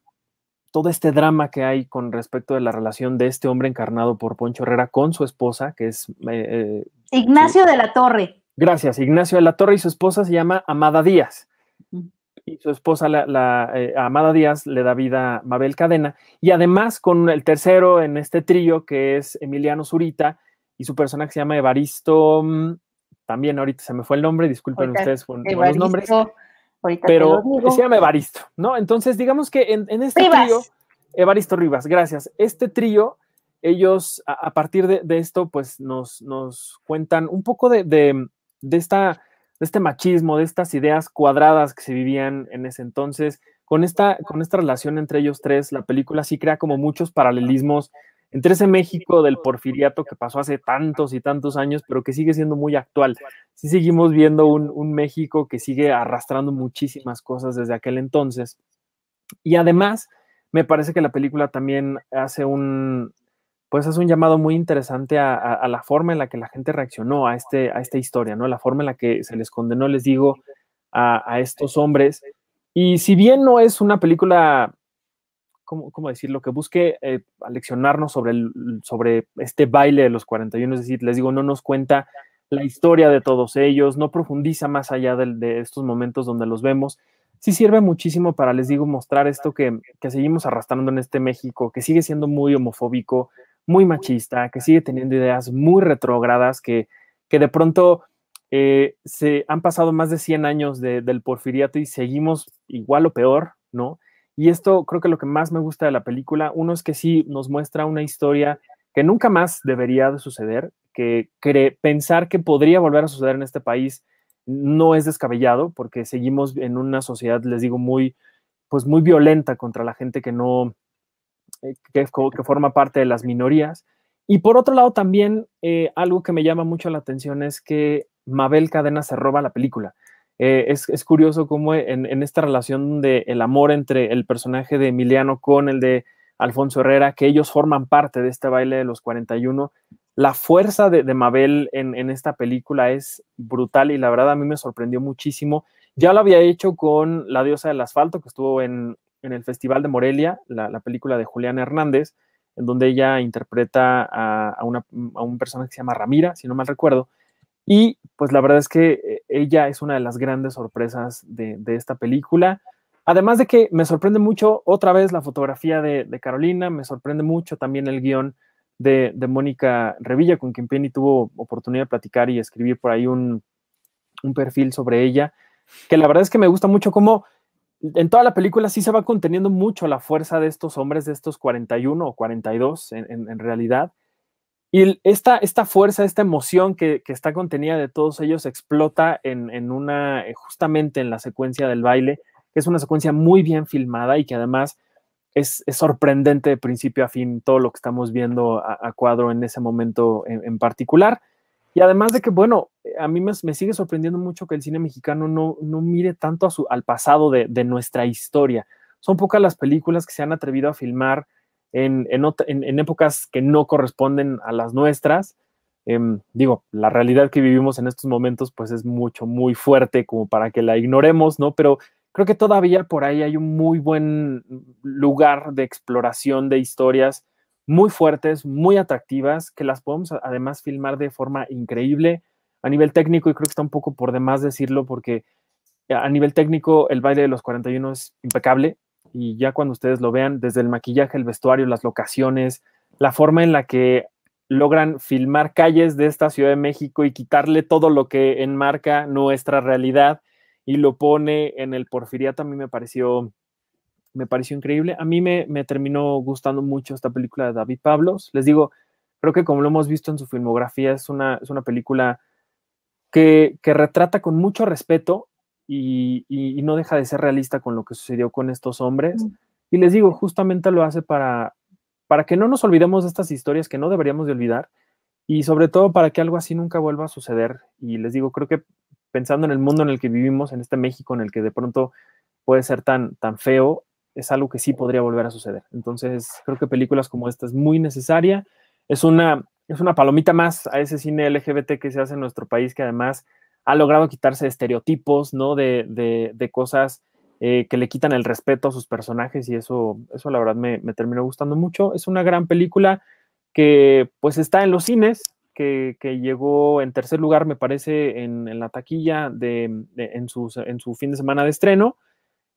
todo este drama que hay con respecto de la relación de este hombre encarnado por Poncho Herrera con su esposa, que es... Eh, Ignacio sí. de la Torre. Gracias, Ignacio de la Torre y su esposa se llama Amada Díaz. Y su esposa, la, la eh, Amada Díaz, le da vida a Mabel Cadena. Y además con el tercero en este trío, que es Emiliano Zurita, y su personaje se llama Evaristo, mm, también ahorita se me fue el nombre, disculpen ustedes con, los nombres. Pero se llama Evaristo, ¿no? Entonces, digamos que en, en este Rivas. trío, Evaristo Rivas, gracias. Este trío, ellos a, a partir de, de, esto, pues nos, nos cuentan un poco de, de, de esta de este machismo, de estas ideas cuadradas que se vivían en ese entonces. Con esta, con esta relación entre ellos tres, la película sí crea como muchos paralelismos entre ese México del porfiriato que pasó hace tantos y tantos años, pero que sigue siendo muy actual. Sí seguimos viendo un, México que sigue arrastrando muchísimas cosas desde aquel entonces. Y además, me parece que la película también hace un, pues es un llamado muy interesante a, la forma en la que la gente reaccionó a, este, a esta historia, ¿no? La forma en la que se les condenó, les digo, a, a estos hombres. Y si bien no es una película, ¿cómo, cómo decirlo? Que busque eh, aleccionarnos sobre, el, sobre este baile de los 41, es decir, les digo, no nos cuenta la historia de todos ellos, no profundiza más allá de, de estos momentos donde los vemos, sí sirve muchísimo para, les digo, mostrar esto que, que, seguimos arrastrando en este México, que sigue siendo muy homofóbico, muy machista, que sigue teniendo ideas muy retrógradas, que, que de pronto eh, se han pasado más de 100 años de, del porfiriato y seguimos igual o peor, ¿no? Y esto creo que lo que más me gusta de la película, uno es que sí nos muestra una historia que nunca más debería de suceder, que pensar que podría volver a suceder en este país no es descabellado, porque seguimos en una sociedad, les digo, muy, pues muy violenta contra la gente que no, eh, que, que, forma parte de las minorías. Y por otro lado, también eh, algo que me llama mucho la atención es que Mabel Cadena se roba la película. Eh, es, es, curioso cómo en, en, esta relación de el amor entre el personaje de Emiliano con el de Alfonso Herrera, que ellos forman parte de este baile de los 41, la fuerza de, de Mabel en, en, esta película es brutal y la verdad a mí me sorprendió muchísimo. Ya lo había hecho con La diosa del asfalto, que estuvo en, en el Festival de Morelia, la, la, película de Julián Hernández, en donde ella interpreta a, a, una, a, un personaje que se llama Ramira, si no mal recuerdo. Y pues la verdad es que eh, ella es una de las grandes sorpresas de, de esta película. Además de que me sorprende mucho otra vez la fotografía de, Carolina, me sorprende mucho también el guion de, de, Mónica Revilla, con quien Penny tuvo oportunidad de platicar y escribir por ahí un, un perfil sobre ella, que la verdad es que me gusta mucho cómo en toda la película sí se va conteniendo mucho la fuerza de estos hombres, de estos 41 o 42 en, en, en realidad. Y esta, esta fuerza, esta emoción que, que, está contenida de todos ellos explota en, en, una, eh, justamente en la secuencia del baile, que es una secuencia muy bien filmada y que además es, es sorprendente de principio a fin todo lo que estamos viendo a, cuadro en ese momento en, particular. Y además de que, bueno, a mí me, me, sigue sorprendiendo mucho que el cine mexicano no, no mire tanto a su, al pasado de, de, nuestra historia. Son pocas las películas que se han atrevido a filmar en, en, épocas que no corresponden a las nuestras. Em, digo, la realidad que vivimos en estos momentos pues es mucho, muy fuerte como para que la ignoremos, ¿no? Pero creo que todavía por ahí hay un muy buen lugar de exploración de historias muy fuertes, muy atractivas, que las podemos además filmar de forma increíble a nivel técnico y creo que está un poco por demás decirlo porque a nivel técnico el baile de los 41 es impecable y ya cuando ustedes lo vean, desde el maquillaje, el vestuario, las locaciones, la forma en la que logran filmar calles de esta Ciudad de México y quitarle todo lo que enmarca nuestra realidad y lo pone en el Porfiriato, a mí me pareció, me pareció increíble. A mí me, me terminó gustando mucho esta película de David Pablos. Les digo, creo que como lo hemos visto en su filmografía, es una, es una película que, que retrata con mucho respeto y, no deja de ser realista con lo que sucedió con estos hombres. Mm. Y les digo, justamente lo hace para, para que no nos olvidemos de estas historias que no deberíamos de olvidar y sobre todo para que algo así nunca vuelva a suceder. Y les digo, creo que pensando en el mundo en el que vivimos, en este México en el que de pronto puede ser tan, tan feo, es algo que sí podría volver a suceder. Entonces, creo que películas como esta es muy necesaria. Es una, es una palomita más a ese cine LGBT que se hace en nuestro país, que además ha logrado quitarse estereotipos, ¿no? De, de, cosas eh, que le quitan el respeto a sus personajes y eso, eso la verdad me, me, terminó gustando mucho. Es una gran película que pues está en los cines, que, que llegó en tercer lugar, me parece, en, en la taquilla de, en, su, en su fin de semana de estreno.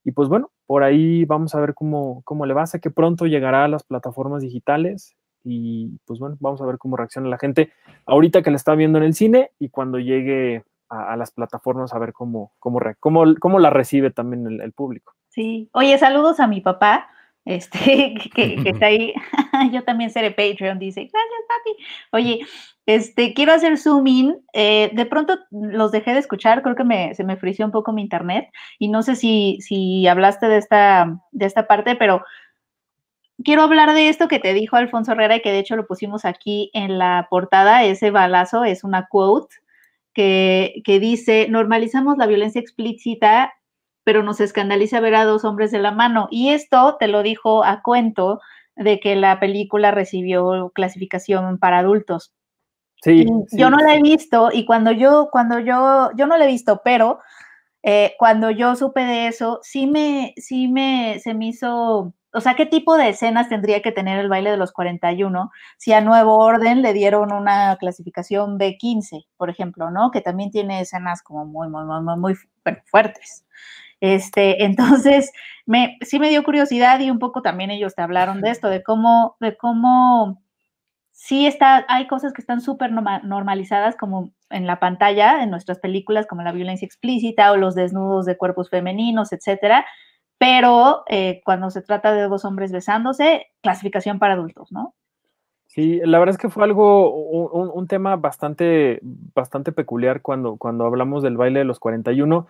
Y pues bueno, por ahí vamos a ver cómo, cómo le va. Sé que pronto llegará a las plataformas digitales y pues bueno, vamos a ver cómo reacciona la gente ahorita que la está viendo en el cine y cuando llegue a, las plataformas a ver cómo, cómo, cómo, la recibe también el, público. Sí, oye, saludos a mi papá, este, que, está ahí. Yo también seré Patreon, dice, gracias, papi. Oye, este, quiero hacer zoom in. Eh, de pronto los dejé de escuchar, creo que me, se me frició un poco mi internet y no sé si, si hablaste de esta, de esta parte, pero quiero hablar de esto que te dijo Alfonso Herrera y que de hecho lo pusimos aquí en la portada. Ese balazo es una quote que, dice, normalizamos la violencia explícita, pero nos escandaliza ver a dos hombres de la mano. Y esto te lo dijo a cuento de que la película recibió clasificación para adultos. Sí, yo no la he visto y cuando yo, cuando yo, yo no la he visto, pero eh, cuando yo supe de eso, sí me, sí me, se me hizo o sea, ¿qué tipo de escenas tendría que tener el baile de los 41 si a Nuevo Orden le dieron una clasificación B15, por ejemplo, ¿no? Que también tiene escenas como muy, muy, muy, muy, fuertes. Este, entonces, me, sí me dio curiosidad y un poco también ellos te hablaron de esto, de cómo, de cómo sí está, hay cosas que están súper normalizadas como en la pantalla, en nuestras películas, como la violencia explícita o los desnudos de cuerpos femeninos, etcétera, pero eh, cuando se trata de dos hombres besándose, clasificación para adultos, ¿no? Sí, la verdad es que fue algo, un, tema bastante, bastante peculiar cuando, cuando hablamos del baile de los 41.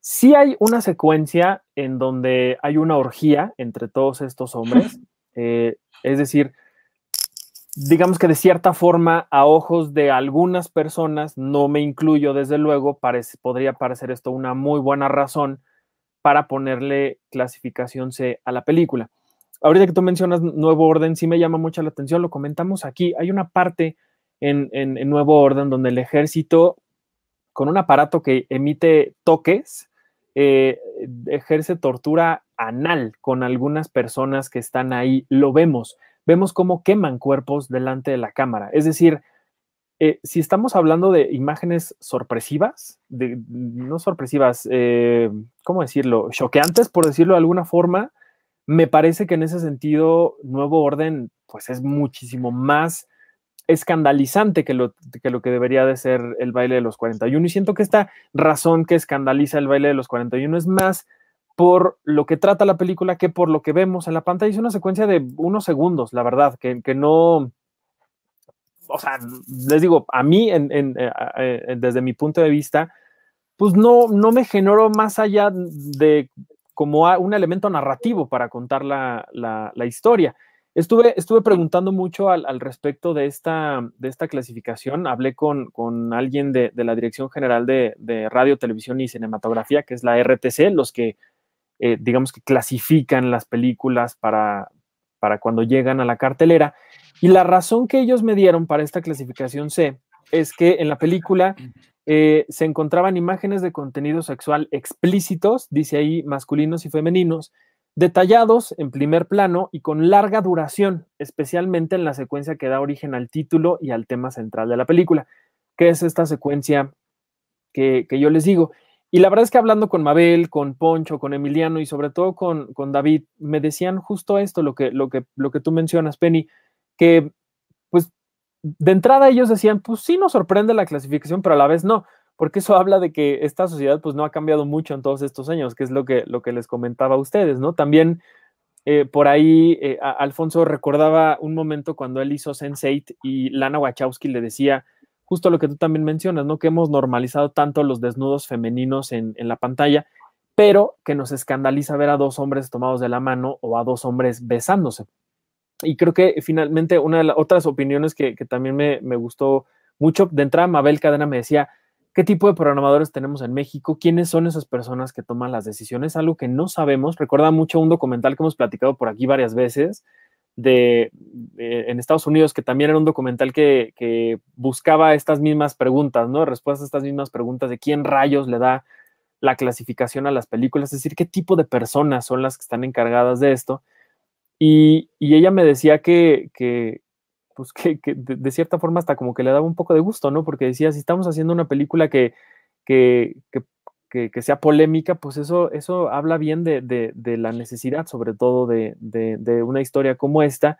Sí hay una secuencia en donde hay una orgía entre todos estos hombres, eh, es decir, digamos que de cierta forma, a ojos de algunas personas, no me incluyo desde luego, parece, podría parecer esto una muy buena razón para ponerle clasificación C a la película. Ahorita que tú mencionas Nuevo Orden, sí me llama mucho la atención, lo comentamos aquí. Hay una parte en, Nuevo Orden donde el ejército, con un aparato que emite toques, eh, ejerce tortura anal con algunas personas que están ahí. Lo vemos. Vemos cómo queman cuerpos delante de la cámara. Es decir, eh, si estamos hablando de imágenes sorpresivas, no sorpresivas, eh, ¿cómo decirlo? Choqueantes, por decirlo de alguna forma, me parece que en ese sentido, Nuevo Orden, pues es muchísimo más escandalizante que lo, que debería de ser el baile de los 41. Y siento que esta razón que escandaliza el baile de los 41 es más por lo que trata la película que por lo que vemos en la pantalla. Es una secuencia de unos segundos, la verdad, que no, o sea, les digo, a mí, eh, eh, desde mi punto de vista, pues no, no me generó más allá de como un elemento narrativo para contar la, historia. Estuve, estuve preguntando mucho al, respecto de esta, de esta clasificación. Hablé con, alguien de, la Dirección General de, Radio, Televisión y Cinematografía, que es la RTC, los que, eh, digamos que clasifican las películas para, para cuando llegan a la cartelera. Y la razón que ellos me dieron para esta clasificación C es que en la película eh, se encontraban imágenes de contenido sexual explícitos, dice ahí masculinos y femeninos, detallados en primer plano y con larga duración, especialmente en la secuencia que da origen al título y al tema central de la película, que es esta secuencia que, yo les digo. Y la verdad es que hablando con Mabel, con Poncho, con Emiliano y sobre todo con, con David, me decían justo esto, lo que, lo, que, lo que tú mencionas, Penny, que pues de entrada ellos decían, pues sí nos sorprende la clasificación, pero a la vez no, porque eso habla de que esta sociedad pues no ha cambiado mucho en todos estos años, que es lo que, lo que les comentaba a ustedes, ¿no? También eh, por ahí eh, Alfonso recordaba un momento cuando él hizo Sense8 y Lana Wachowski le decía justo lo que tú también mencionas, ¿no? Que hemos normalizado tanto los desnudos femeninos en, en la pantalla, pero que nos escandaliza ver a dos hombres tomados de la mano o a dos hombres besándose. Y creo que finalmente una de las otras opiniones que, que también me, me, gustó mucho, de entrada Mabel Cadena me decía, ¿qué tipo de programadores tenemos en México? ¿Quiénes son esas personas que toman las decisiones? Algo que no sabemos. Recuerda mucho un documental que hemos platicado por aquí varias veces de, en Estados Unidos, que también era un documental que, que buscaba estas mismas preguntas, ¿no? Respuestas a estas mismas preguntas de quién rayos le da la clasificación a las películas, es decir, qué tipo de personas son las que están encargadas de esto. Y, ella me decía que, pues que, de, cierta forma hasta como que le daba un poco de gusto, ¿no? Porque decía, si estamos haciendo una película que, que, sea polémica, pues eso, eso habla bien de, la necesidad, sobre todo de, una historia como esta.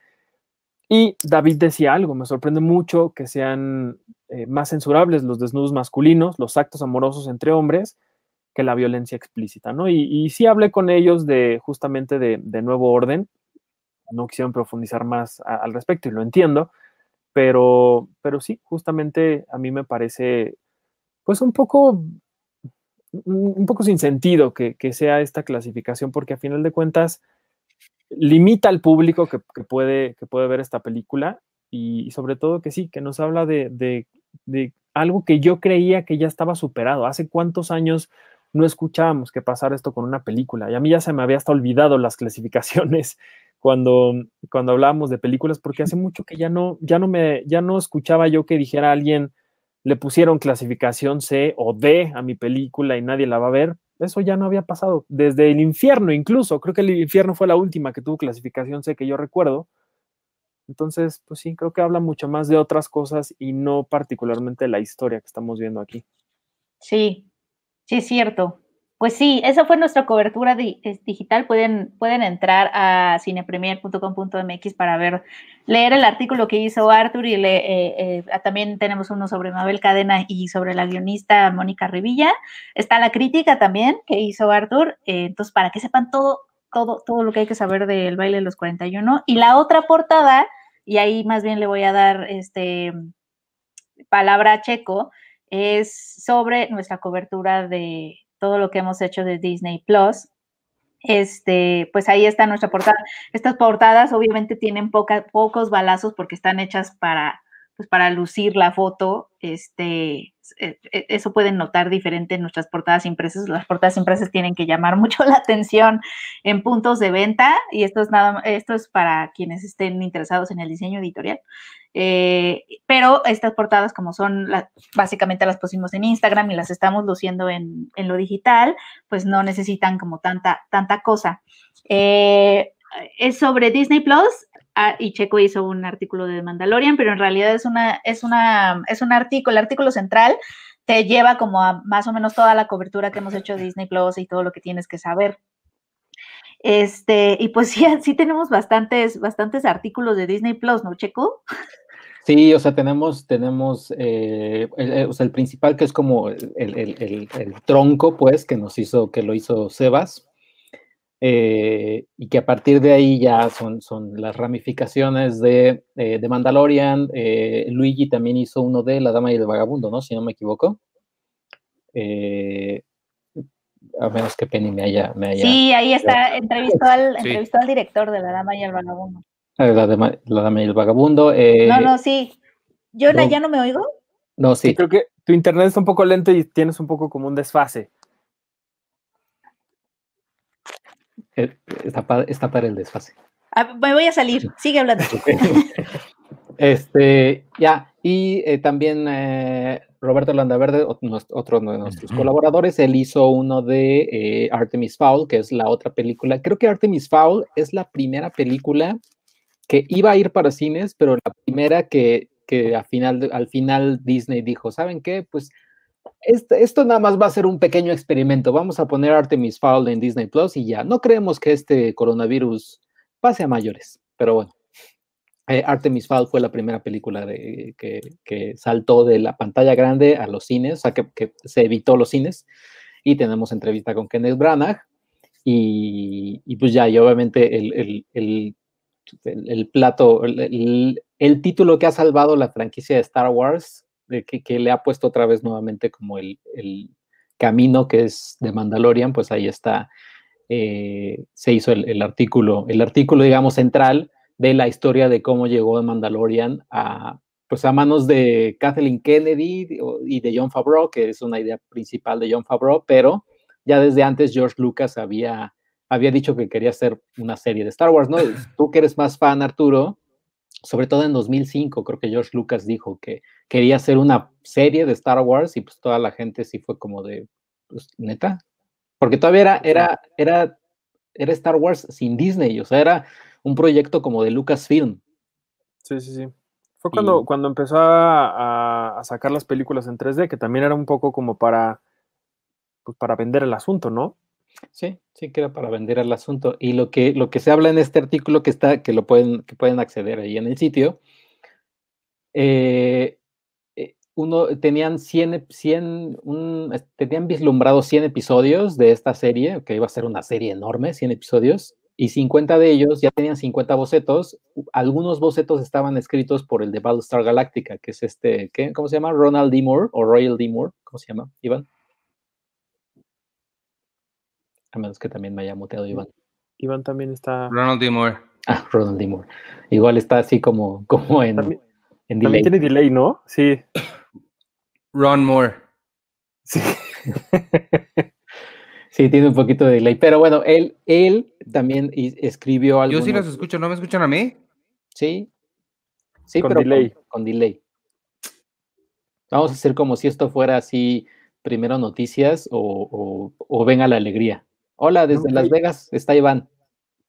Y David decía algo, me sorprende mucho que sean eh, más censurables los desnudos masculinos, los actos amorosos entre hombres, que la violencia explícita, ¿no? Y, y sí hablé con ellos de justamente de, nuevo orden, no quisieron profundizar más al respecto y lo entiendo, pero, pero sí, justamente a mí me parece pues un poco, un poco sin sentido que, sea esta clasificación, porque a final de cuentas limita al público que, puede, que puede ver esta película y, sobre todo que sí, que nos habla de, de, de algo que yo creía que ya estaba superado. ¿Hace cuántos años no escuchábamos que pasara esto con una película? Y a mí ya se me había hasta olvidado las clasificaciones cuando, cuando hablábamos de películas, porque hace mucho que ya no, ya no me, ya no escuchaba yo que dijera alguien, le pusieron clasificación C o D a mi película y nadie la va a ver. Eso ya no había pasado. Desde el infierno, incluso. Creo que el infierno fue la última que tuvo clasificación C que yo recuerdo. Entonces, pues sí, creo que habla mucho más de otras cosas y no particularmente de la historia que estamos viendo aquí. Sí, sí, es cierto. Pues sí, esa fue nuestra cobertura digital. Pueden, pueden entrar a cinepremier.com.mx para ver, leer el artículo que hizo Arthur y le, eh, eh, también tenemos uno sobre Mabel Cadena y sobre la guionista Mónica Revilla. Está la crítica también que hizo Arthur. Eh, entonces, para que sepan todo, todo, todo lo que hay que saber del baile de los 41. Y la otra portada, y ahí más bien le voy a dar este palabra a Checo, es sobre nuestra cobertura de todo lo que hemos hecho de Disney Plus. Este, pues ahí está nuestra portada. Estas portadas obviamente tienen pocos balazos porque están hechas para, pues para lucir la foto. Este, e, e, eso pueden notar diferente en nuestras portadas impresas. Las portadas impresas tienen que llamar mucho la atención en puntos de venta y esto es nada, esto es para quienes estén interesados en el diseño editorial. Eh, pero estas portadas, como son básicamente las pusimos en Instagram y las estamos luciendo en, lo digital, pues no necesitan como tanta, tanta cosa. Eh, es sobre Disney Plus. Ah, y Checo hizo un artículo de Mandalorian, pero en realidad es una, es una, es un artículo, el artículo central te lleva como a más o menos toda la cobertura que hemos hecho de Disney Plus y todo lo que tienes que saber. Este, y pues sí, sí tenemos bastantes, bastantes artículos de Disney Plus, ¿no, Checo? Sí, o sea, tenemos, tenemos eh, el, o sea, el principal que es como el, el, el, tronco, pues, que nos hizo, que lo hizo Sebas, eh, y que a partir de ahí ya son, son las ramificaciones de, eh, de Mandalorian. Luigi también hizo uno de La Dama y el Vagabundo, ¿no? Si no me equivoco. a menos que Penny me haya... Me haya sí, ahí está, entrevistó al, entrevistó al director de La Dama y el Vagabundo. La, dama y el vagabundo. Eh, no, no, sí. ¿Yo ya no me oigo? No, sí. Creo que tu internet está un poco lento y tienes un poco como un desfase. Eh, está, para, está para el desfase. Ah, me voy a salir, sigue hablando. Este, ya, y eh, también eh, Roberto Landaverde, otro de nuestros colaboradores, él hizo uno de eh, Artemis Fowl, que es la otra película. Creo que Artemis Fowl es la primera película que iba a ir para cines, pero la primera que, que al, final, al final Disney dijo, ¿saben qué? Pues esto, esto nada más va a ser un pequeño experimento. Vamos a poner Artemis Fowl en Disney Plus y ya. No creemos que este coronavirus pase a mayores, pero bueno. Eh, Artemis Fowl fue la primera película que, que saltó de la pantalla grande a los cines, o sea, que, se evitó los cines. Y tenemos entrevista con Kenneth Branagh. Y, y pues ya, y obviamente el, el- plato, el, el- título que ha salvado la franquicia de Star Wars, de que, que le ha puesto otra vez nuevamente como el, camino que es de Mandalorian, pues ahí está. eh, se hizo el, artículo, el artículo, digamos, central de la historia de cómo llegó Mandalorian a, pues a manos de Kathleen Kennedy y de John Favreau, que es una idea principal de John Favreau, pero ya desde antes George Lucas había, había dicho que quería hacer una serie de Star Wars, ¿no? Tú que eres más fan, Arturo, sobre todo en 2005, creo que George Lucas dijo que quería hacer una serie de Star Wars y pues toda la gente sí fue como de, pues, neta, porque todavía era, era, era, era Star Wars sin Disney, o sea, era un proyecto como de Lucasfilm. Sí, sí, sí. Fue cuando, Y- cuando empezó a, a- sacar las películas en 3D, que también era un poco como para, pues para vender el asunto, ¿no? Sí, sí, que era para vender el asunto. Y lo que, lo que se habla en este artículo que está, que lo pueden, que pueden acceder ahí en el sitio, eh, eh, uno, tenían 100, ep- 100 un- tenían vislumbrado 100 episodios de esta serie, que iba a ser una serie enorme, 100 episodios, y 50 de ellos ya tenían 50 bocetos. Algunos bocetos estaban escritos por el de Battlestar Galactica, que es este, ¿qué? ¿cómo se llama? Ronald D. Moore o Royal D. Moore, ¿cómo se llama? Iván. A menos que también me haya muteado Iván. Iván también está. Ronald D. Moore. Ah, Ronald D. Moore. Igual está así como, como en, También, en delay. también tiene delay, ¿no? Sí. Ron Moore. sí. Sí, tiene un poquito de delay. Pero bueno, él, él también escribió algo. Yo sí los escucho, ¿no me escuchan a mí? Sí. Sí, Con pero delay. Con, con delay. Vamos a hacer como si esto fuera así, primero noticias o, o, o venga la alegría. Hola, desde. Las Vegas está Iván.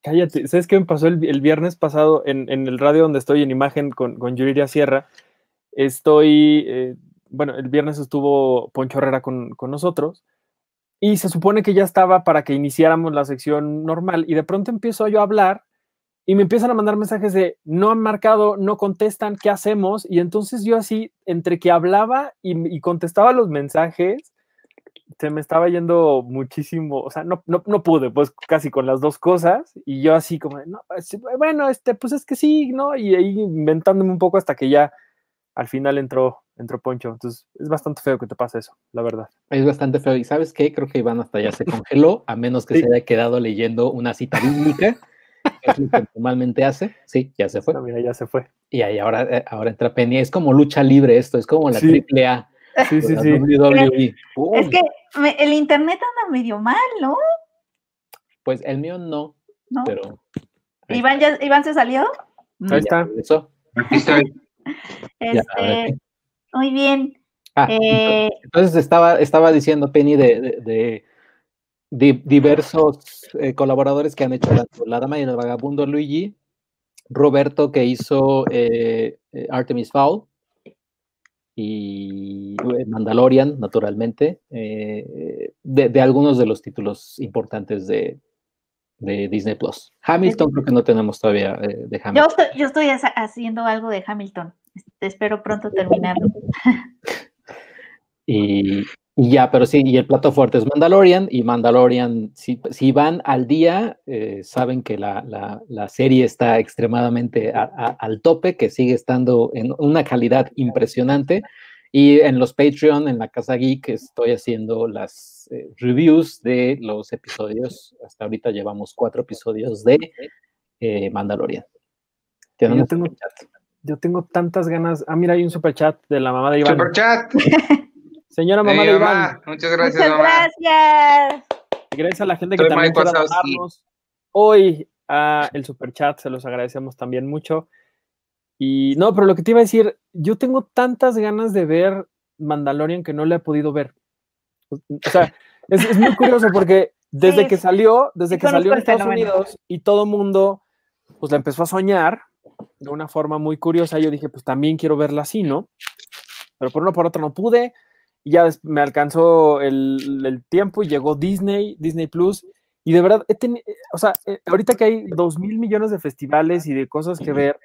Cállate. ¿Sabes qué me pasó el, el viernes pasado en, en el radio donde estoy en imagen con, con Yuridia Sierra? Estoy. eh, bueno, el viernes estuvo Poncho Herrera con, con nosotros y se supone que ya estaba para que iniciáramos la sección normal y de pronto empiezo yo a hablar y me empiezan a mandar mensajes de no han marcado, no contestan, ¿qué hacemos? Y entonces yo así, entre que hablaba y, y contestaba los mensajes, se me estaba yendo muchísimo, o sea, no, no, no pude, pues casi con las dos cosas, y yo así como, no, pues, bueno, este, pues es que sí, ¿no? Y ahí inventándome un poco hasta que ya al final entró, entró Poncho. Entonces, es bastante feo que te pase eso, la verdad. Es bastante feo. ¿Y sabes qué? Creo que Iván hasta ya se congeló, a menos que Sí. se haya quedado leyendo una cita bíblica, que es lo que normalmente hace. Sí, ya se fue. No, mira, ya se fue. Y ahí ahora, eh, ahora entra Penny. Es como lucha libre esto, es como la Sí. triple A. Sí, sí, la sí. WWE. Es que me- el internet anda medio mal, ¿no? Pues el mío no, ¿No? pero. ¿Iván, ya, ¿Iván se salió? Ahí está. Aquí estoy. Este, muy bien. Ah, Eh, entonces estaba, estaba diciendo Penny de, de- de di- diversos eh, colaboradores que han hecho tanto La Dama y el Vagabundo Luigi, Roberto que hizo eh, eh, Artemis Fowl y eh, Mandalorian, naturalmente, eh, de, de algunos de los títulos importantes de, de Disney Plus. Hamilton creo que no tenemos todavía eh, de yo, Hamilton. estoy, yo estoy haciendo algo de Hamilton. Este, Espero pronto terminarlo. Y, y ya, pero sí, y el plato fuerte es Mandalorian, y Mandalorian, si, si van al día, eh, saben que la, la- la serie está extremadamente a- a- al tope, que sigue estando en una calidad impresionante. Y en los Patreon, en la Casa Geek, estoy haciendo las eh, reviews de los episodios. Hasta ahorita llevamos cuatro episodios de eh, Mandalorian. Tenemos tengo-. Yo tengo tantas ganas. Ah, mira, hay un super chat de la mamá de Iván. Super chat. Señora mamá de Iván. mamá. Muchas gracias, Muchas mamá. gracias. Y gracias a la gente que Soy también Wazowski. donarnos hoy a el super chat, se los agradecemos también mucho. Y no, pero lo que te iba a decir, yo tengo tantas ganas de ver Mandalorian que no le he podido ver. O sea, es, es muy curioso porque desde Sí, que salió, desde sí que salió en el Estados fenómeno. Unidos y todo mundo pues la empezó a soñar de una forma muy curiosa, yo dije, pues también quiero verla así, ¿no? Pero por una por otra no pude y ya me alcanzó el, el tiempo y llegó Disney, Disney Plus y de verdad, he teni- eh, o sea, eh, ahorita que hay dos mil millones de festivales y de cosas que ver,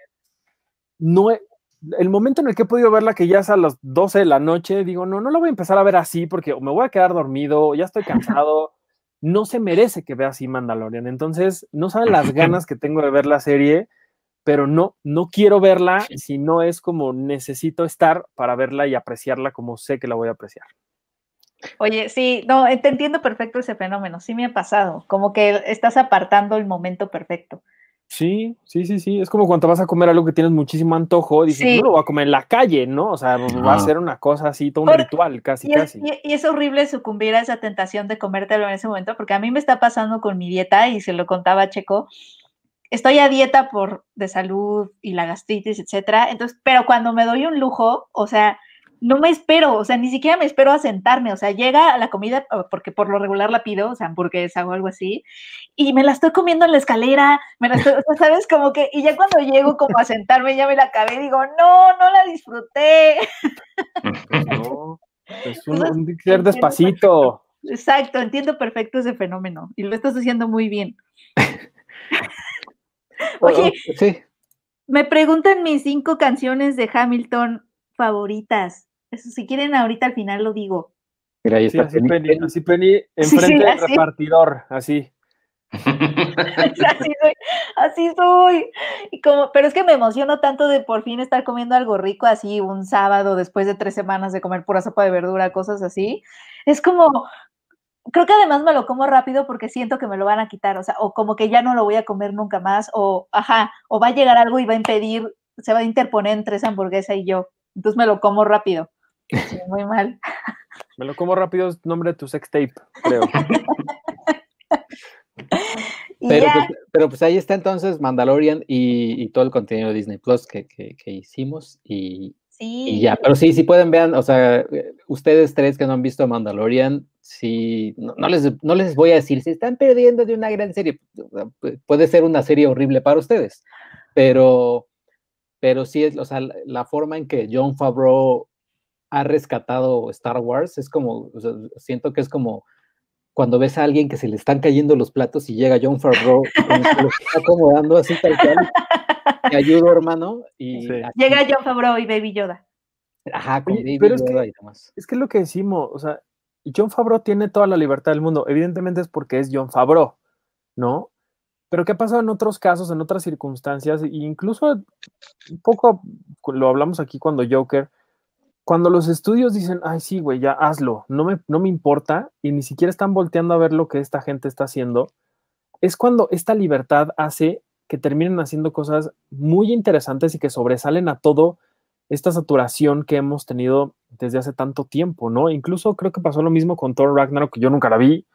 no he- el momento en el que he podido verla que ya es a las 12 de la noche, digo, no, no la voy a empezar a ver así porque o me voy a quedar dormido, ya estoy cansado, no se merece que vea así Mandalorian. Entonces, no saben las ganas que tengo de ver la serie, pero no, no quiero verla si no es como necesito estar para verla y apreciarla como sé que la voy a apreciar. Oye, sí, no, eh, te entiendo perfecto ese fenómeno, sí me ha pasado, como que estás apartando el momento perfecto. Sí, sí, sí, sí. Es como cuando vas a comer algo que tienes muchísimo antojo, dices, Sí. no lo voy a comer en la calle, ¿no? O sea, va a ser una cosa así, todo un Por- ritual, casi, Y es, casi. y- y es horrible sucumbir a esa tentación de comértelo en ese momento, porque a mí me está pasando con mi dieta y se lo contaba a Checo. Estoy a dieta por de salud y la gastritis, etcétera. Entonces, pero cuando me doy un lujo, o sea, no me espero, o sea, ni siquiera me espero a sentarme, o sea, llega la comida, porque por lo regular la pido, o sea, hamburguesa o algo así, y me la estoy comiendo en la escalera, me la estoy, o sea, ¿sabes? Como que, y ya cuando llego como a sentarme, ya me la acabé, digo, no, no la disfruté. No, es un, Entonces, un ser despacito. Exacto, entiendo perfecto ese fenómeno y lo estás haciendo muy bien. Oye, Sí, me preguntan mis cinco canciones de Hamilton favoritas. Eso, si quieren, ahorita al final lo digo. mira, ahí Sí, está. así Penny. Penny, así Penny enfrente sí, del así. repartidor, así. así soy, así soy. Y como, pero es que me emociono tanto de por fin estar comiendo algo rico así un sábado después de tres semanas de comer pura sopa de verdura, cosas así. Es como, creo que además me lo como rápido porque siento que me lo van a quitar, o sea, o como que ya no lo voy a comer nunca más, o ajá, o va a llegar algo y va a impedir, se va a interponer entre esa hamburguesa y yo. Entonces me lo como rápido. Sí, muy mal. Me lo como rápido, es nombre de tu sex tape, creo. Pero pues, pero pues ahí está entonces Mandalorian y, y todo el contenido de Disney Plus que, que- que hicimos y, sí. y ya. Pero sí, si pueden vean, o sea, eh, ustedes tres que no han visto Mandalorian, sí, no, no les, no les voy a decir, se están perdiendo de una gran serie. Pu- Puede ser una serie horrible para ustedes, pero, pero sí es, o sea, la, la forma en que John Favreau ha rescatado Star Wars es como, o sea, siento que es como cuando ves a alguien que se le están cayendo los platos y llega John Favreau los está acomodando así tal cual. Te ayudo, hermano. Y Sí. Llega John Favreau y Baby Yoda. ajá, con Oye, Baby pero es que- Yoda y demás. Es que es lo que decimos, o sea, John Favreau tiene toda la libertad del mundo. Evidentemente es porque es John Favreau, ¿no? Pero ¿qué ha pasado en otros casos, en otras circunstancias? E incluso un poco lo hablamos aquí cuando Joker, cuando los estudios dicen, ay, sí, güey, ya hazlo, no me, no me importa, y ni siquiera están volteando a ver lo que esta gente está haciendo, es cuando esta libertad hace que terminen haciendo cosas muy interesantes y que sobresalen a todo esta saturación que hemos tenido desde hace tanto tiempo, ¿no? Incluso creo que pasó lo mismo con Thor Ragnarok, que yo nunca la vi,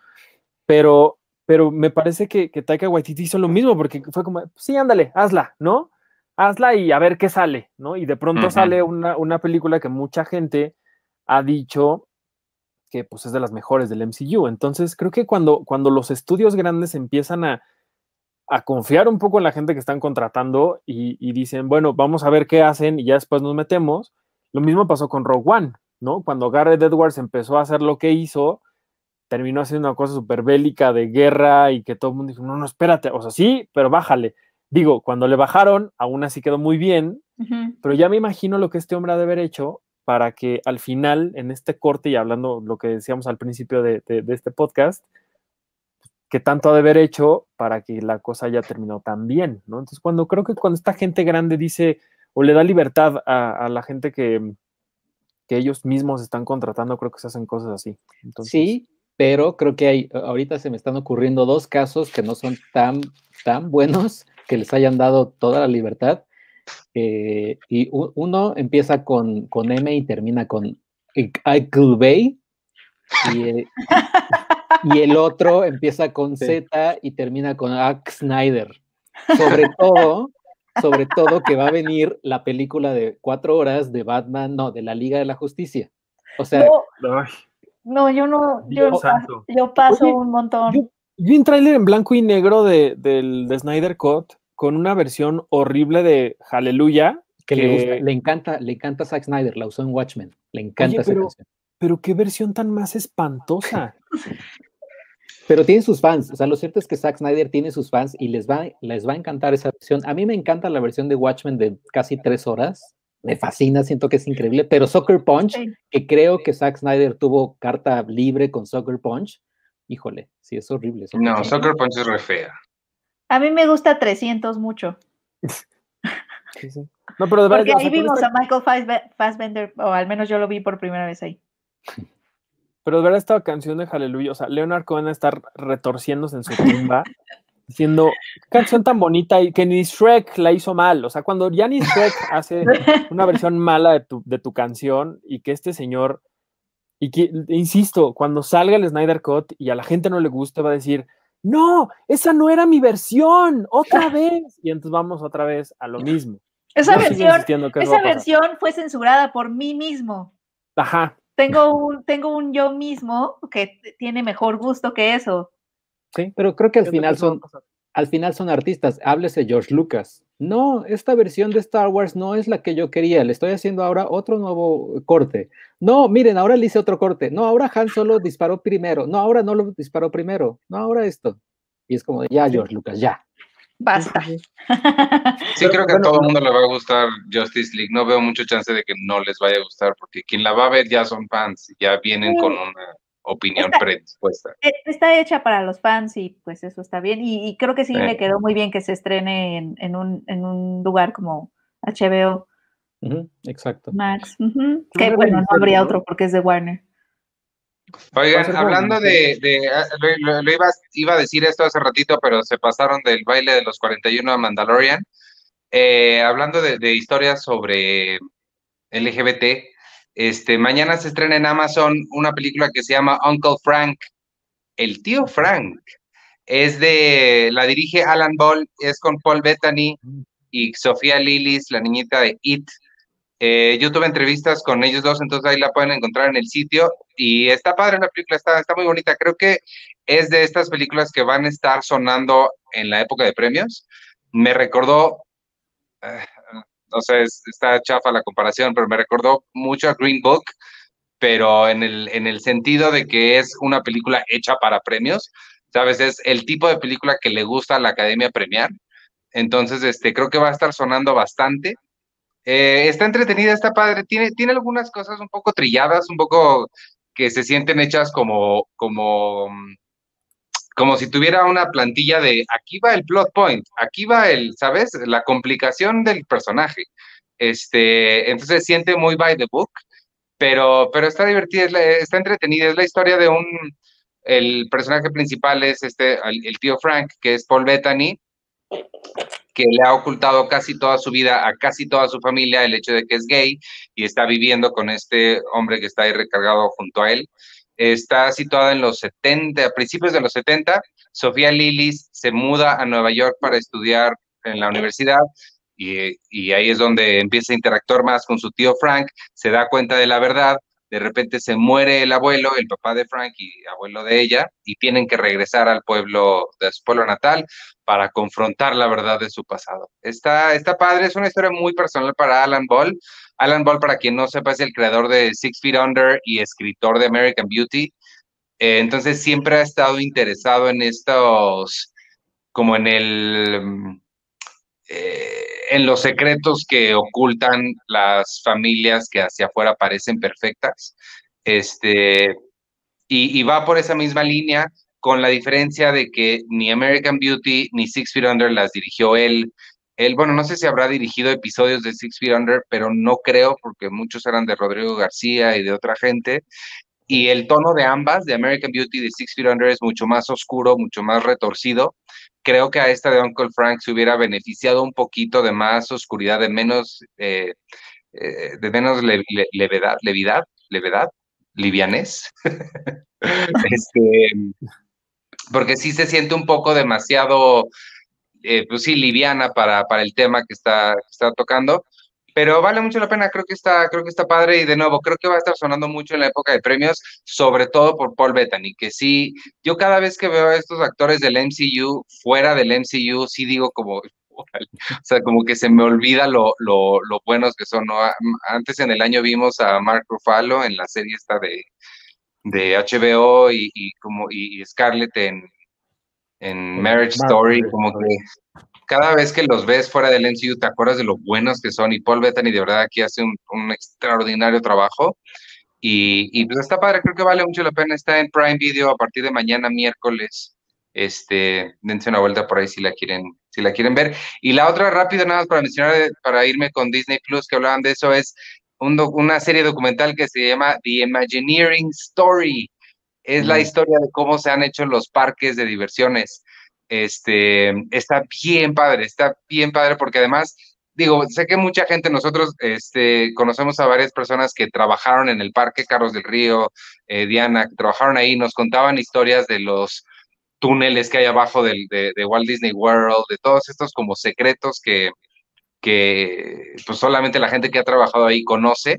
pero, pero me parece que, que Taika Waititi hizo lo mismo, porque fue como, sí, ándale, hazla, ¿no? Hazla y a ver qué sale, ¿no? Y de pronto sale una, una película que mucha gente ha dicho que pues es de las mejores del MCU. Entonces creo que cuando, cuando los estudios grandes empiezan a, a confiar un poco en la gente que están contratando y, y dicen, bueno, vamos a ver qué hacen y ya después nos metemos. Lo mismo pasó con Rogue One, ¿no? Cuando Garrett Edwards empezó a hacer lo que hizo, terminó haciendo una cosa súper bélica de guerra y que todo el mundo dijo, no, no, espérate, o sea, sí, pero bájale. Digo, cuando le bajaron, aún así quedó muy bien, pero ya me imagino lo que este hombre ha de haber hecho para que al final, en este corte, y hablando lo que decíamos al principio de, de- de este podcast, que tanto ha de haber hecho para que la cosa haya terminado tan bien, ¿no? Entonces, cuando creo que cuando esta gente grande dice o le da libertad a, a la gente que, que ellos mismos están contratando, creo que se hacen cosas así. Entonces, Sí, pero creo que hay, ahorita se me están ocurriendo dos casos que no son tan, tan buenos que les hayan dado toda la libertad. Eh, y uno empieza con, con M y termina con Michael Bay. Y, eh, y el otro empieza con Sí. Z y termina con Zack Snyder. Sobre todo, sobre todo que va a venir la película de cuatro horas de Batman, no, de la Liga de la Justicia. O sea, No, no, yo no, yo, paso Oye, un montón. Yo- vi un tráiler en blanco y negro de, del de Snyder Cut con una versión horrible de Hallelujah. que le, gusta- le encanta, le encanta Zack Snyder, la usó en Watchmen. Le encanta Oye, esa pero- canción. Pero qué versión tan más espantosa. Pero tiene sus fans. O sea, lo cierto es que Zack Snyder tiene sus fans y les va, les va a encantar esa versión. A mí me encanta la versión de Watchmen de casi tres horas. Me fascina, siento que es increíble. Pero Soccer Punch, que creo que Zack Snyder tuvo carta libre con Soccer Punch, híjole, sí, es horrible. Soccer No, Punch. Soccer Punch es re fea. A mí me gusta 300 mucho. Sí, sí. No, pero de verdad, Porque o sea, ahí vimos a Michael Fassbe- Fassbender, o al menos yo lo vi por primera vez ahí. pero de verdad esta canción de Hallelujah, o sea, Leonard Cohen a estar retorciéndose en su tumba, diciendo, "Qué canción tan bonita y que ni Shrek la hizo mal. O sea, cuando ya ni Shrek hace una versión mala de tu, de tu canción y que este señor, y que, insisto, cuando salga el Snyder Cut y a la gente no le guste, va a decir, no, esa no era mi versión, otra vez. Y entonces vamos otra vez a lo mismo. Esa versión, esa versión fue censurada por mí mismo. Ajá, Tengo un, tengo un yo mismo que tiene mejor gusto que eso. Sí, pero creo que al final son, al final son artistas. Háblese George Lucas. No, esta versión de Star Wars no es la que yo quería. Le estoy haciendo ahora otro nuevo corte. No, miren, ahora le hice otro corte. No, ahora Han solo disparó primero. No, ahora no lo disparó primero. No, ahora esto. Y es como, ya, George Lucas, ya. Basta. Sí, creo que bueno, a todo el mundo le va a gustar Justice League. No veo mucho chance de que no les vaya a gustar, porque quien la va a ver ya son fans, ya vienen con una opinión Está- predispuesta. E- Está hecha para los fans y pues eso está bien. Y, y creo que sí Sí. le quedó muy bien que se estrene en, en un, en un lugar como HBO exacto. Max. Que bueno, no habría otro porque es de Warner. Oigan, hablando de, ah, lo, lo- lo iba, iba a decir esto hace ratito, pero se pasaron del baile de los 41 a Mandalorian. Eh, hablando de, de historias sobre LGBT, este, mañana se estrena en Amazon una película que se llama Uncle Frank, el tío Frank. Es de, la dirige Alan Ball, es con Paul Bettany y Sofía Lillis, la niñita de It. Eh, yo tuve entrevistas con ellos dos, entonces ahí la pueden encontrar en el sitio. Y está padre la película, está, está muy bonita. Creo que es de estas películas que van a estar sonando en la época de premios. Me recordó, eh, no sé, es- está chafa la comparación, pero me recordó mucho a Green Book, pero en el, en el sentido de que es una película hecha para premios. ¿Sabes? Es el tipo de película que le gusta a la academia premiar. Entonces, este, creo que va a estar sonando bastante. Eh, está entretenida, está padre. Tiene, tiene algunas cosas un poco trilladas, un poco que se sienten hechas como, como, mm, como si tuviera una plantilla de aquí va el plot point, aquí va el, ¿sabes? La complicación del personaje. Este, entonces siente muy by the book, pero, pero está divertida, está entretenida. Es la historia de un, el personaje principal es este, el, el tío Frank, que es Paul Bettany, que le ha ocultado casi toda su vida a casi toda su familia el hecho de que es gay y está viviendo con este hombre que está ahí recargado junto a él. Está situada en los 70, a principios de los 70. Sofía Lillis se muda a Nueva York para estudiar en la universidad y, y ahí es donde empieza a interactuar más con su tío Frank, se da cuenta de la verdad, de repente se muere el abuelo, el papá de Frank y abuelo de ella, y tienen que regresar al pueblo, de su pueblo natal, para confrontar la verdad de su pasado. Está, está padre, es una historia muy personal para Alan Ball. Alan Ball, para quien no sepa, es el creador de Six Feet Under y escritor de American Beauty. Eh, entonces siempre ha estado interesado en estos, como en el, eh, en los secretos que ocultan las familias que hacia afuera parecen perfectas. Este, y, y va por esa misma línea, con la diferencia de que ni American Beauty ni Six Feet Under las dirigió él. Él, bueno, no sé si habrá dirigido episodios de Six Feet Under, pero no creo, porque muchos eran de Rodrigo García y de otra gente. Y el tono de ambas, de American Beauty y de Six Feet Under, es mucho más oscuro, mucho más retorcido. Creo que a esta de Uncle Frank se hubiera beneficiado un poquito de más oscuridad, de menos, eh, eh, de menos le- le- levedad, levidad, levedad, livianez. este, porque sí se siente un poco demasiado eh, pues sí, liviana para, para el tema que está, que está tocando pero vale mucho la pena, creo que está, creo que está padre y de nuevo, creo que va a estar sonando mucho en la época de premios, sobre todo por Paul Bettany, que sí, yo cada vez que veo a estos actores del MCU, fuera del MCU, sí digo como, o sea, como que se me olvida lo, lo, lo buenos que son, ¿no? Antes en el año vimos a Mark Ruffalo en la serie esta de, de HBO y, y como, y Scarlett en, en Marriage Story, como que cada vez que los ves fuera del MCU te acuerdas de lo buenos que son y Paul Bettany de verdad aquí hace un, extraordinario trabajo. Y, y, pues está padre, creo que vale mucho la pena, está en Prime Video a partir de mañana miércoles, este, dense una vuelta por ahí si la quieren, si la quieren ver. Y la otra rápida nada más para mencionar, para irme con Disney Plus, que hablaban de eso, es una serie documental que se llama The Imagineering Story. Es la historia de cómo se han hecho los parques de diversiones este, está bien padre, está bien padre porque además, digo, sé que mucha gente, nosotros este, conocemos a varias personas que trabajaron en el Parque Carlos del Río, eh, Diana, que trabajaron ahí, nos contaban historias de los túneles que hay abajo del, de, de, Walt Disney World, de todos estos como secretos que, que pues solamente la gente que ha trabajado ahí conoce.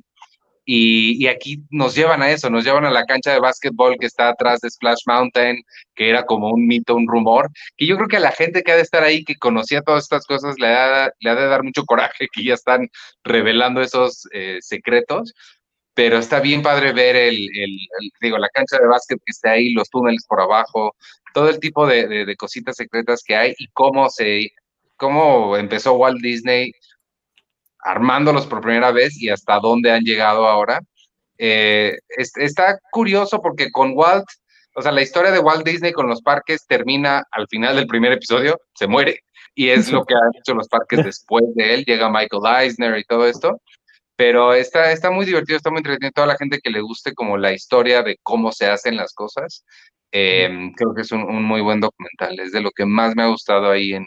Y, aquí nos llevan a eso, nos llevan a la cancha de básquetbol que está atrás de Splash Mountain, que era como un mito, un rumor, que yo creo que a la gente que ha de estar ahí, que conocía todas estas cosas, le ha, de dar mucho coraje que ya están revelando esos eh, secretos, pero está bien padre ver el, digo, la cancha de básquet que está ahí, los túneles por abajo, todo el tipo de, de cositas secretas que hay y cómo se, cómo empezó Walt Disney armándolos por primera vez y hasta dónde han llegado ahora. Eh, está curioso porque con Walt, o sea, la historia de Walt Disney con los parques termina al final del primer episodio, se muere, y es lo que han hecho los parques después de él, llega Michael Eisner y todo esto, pero está, está muy divertido, está muy entretenido, toda la gente que le guste como la historia de cómo se hacen las cosas, em, creo que es un, muy buen documental, es de lo que más me ha gustado ahí en,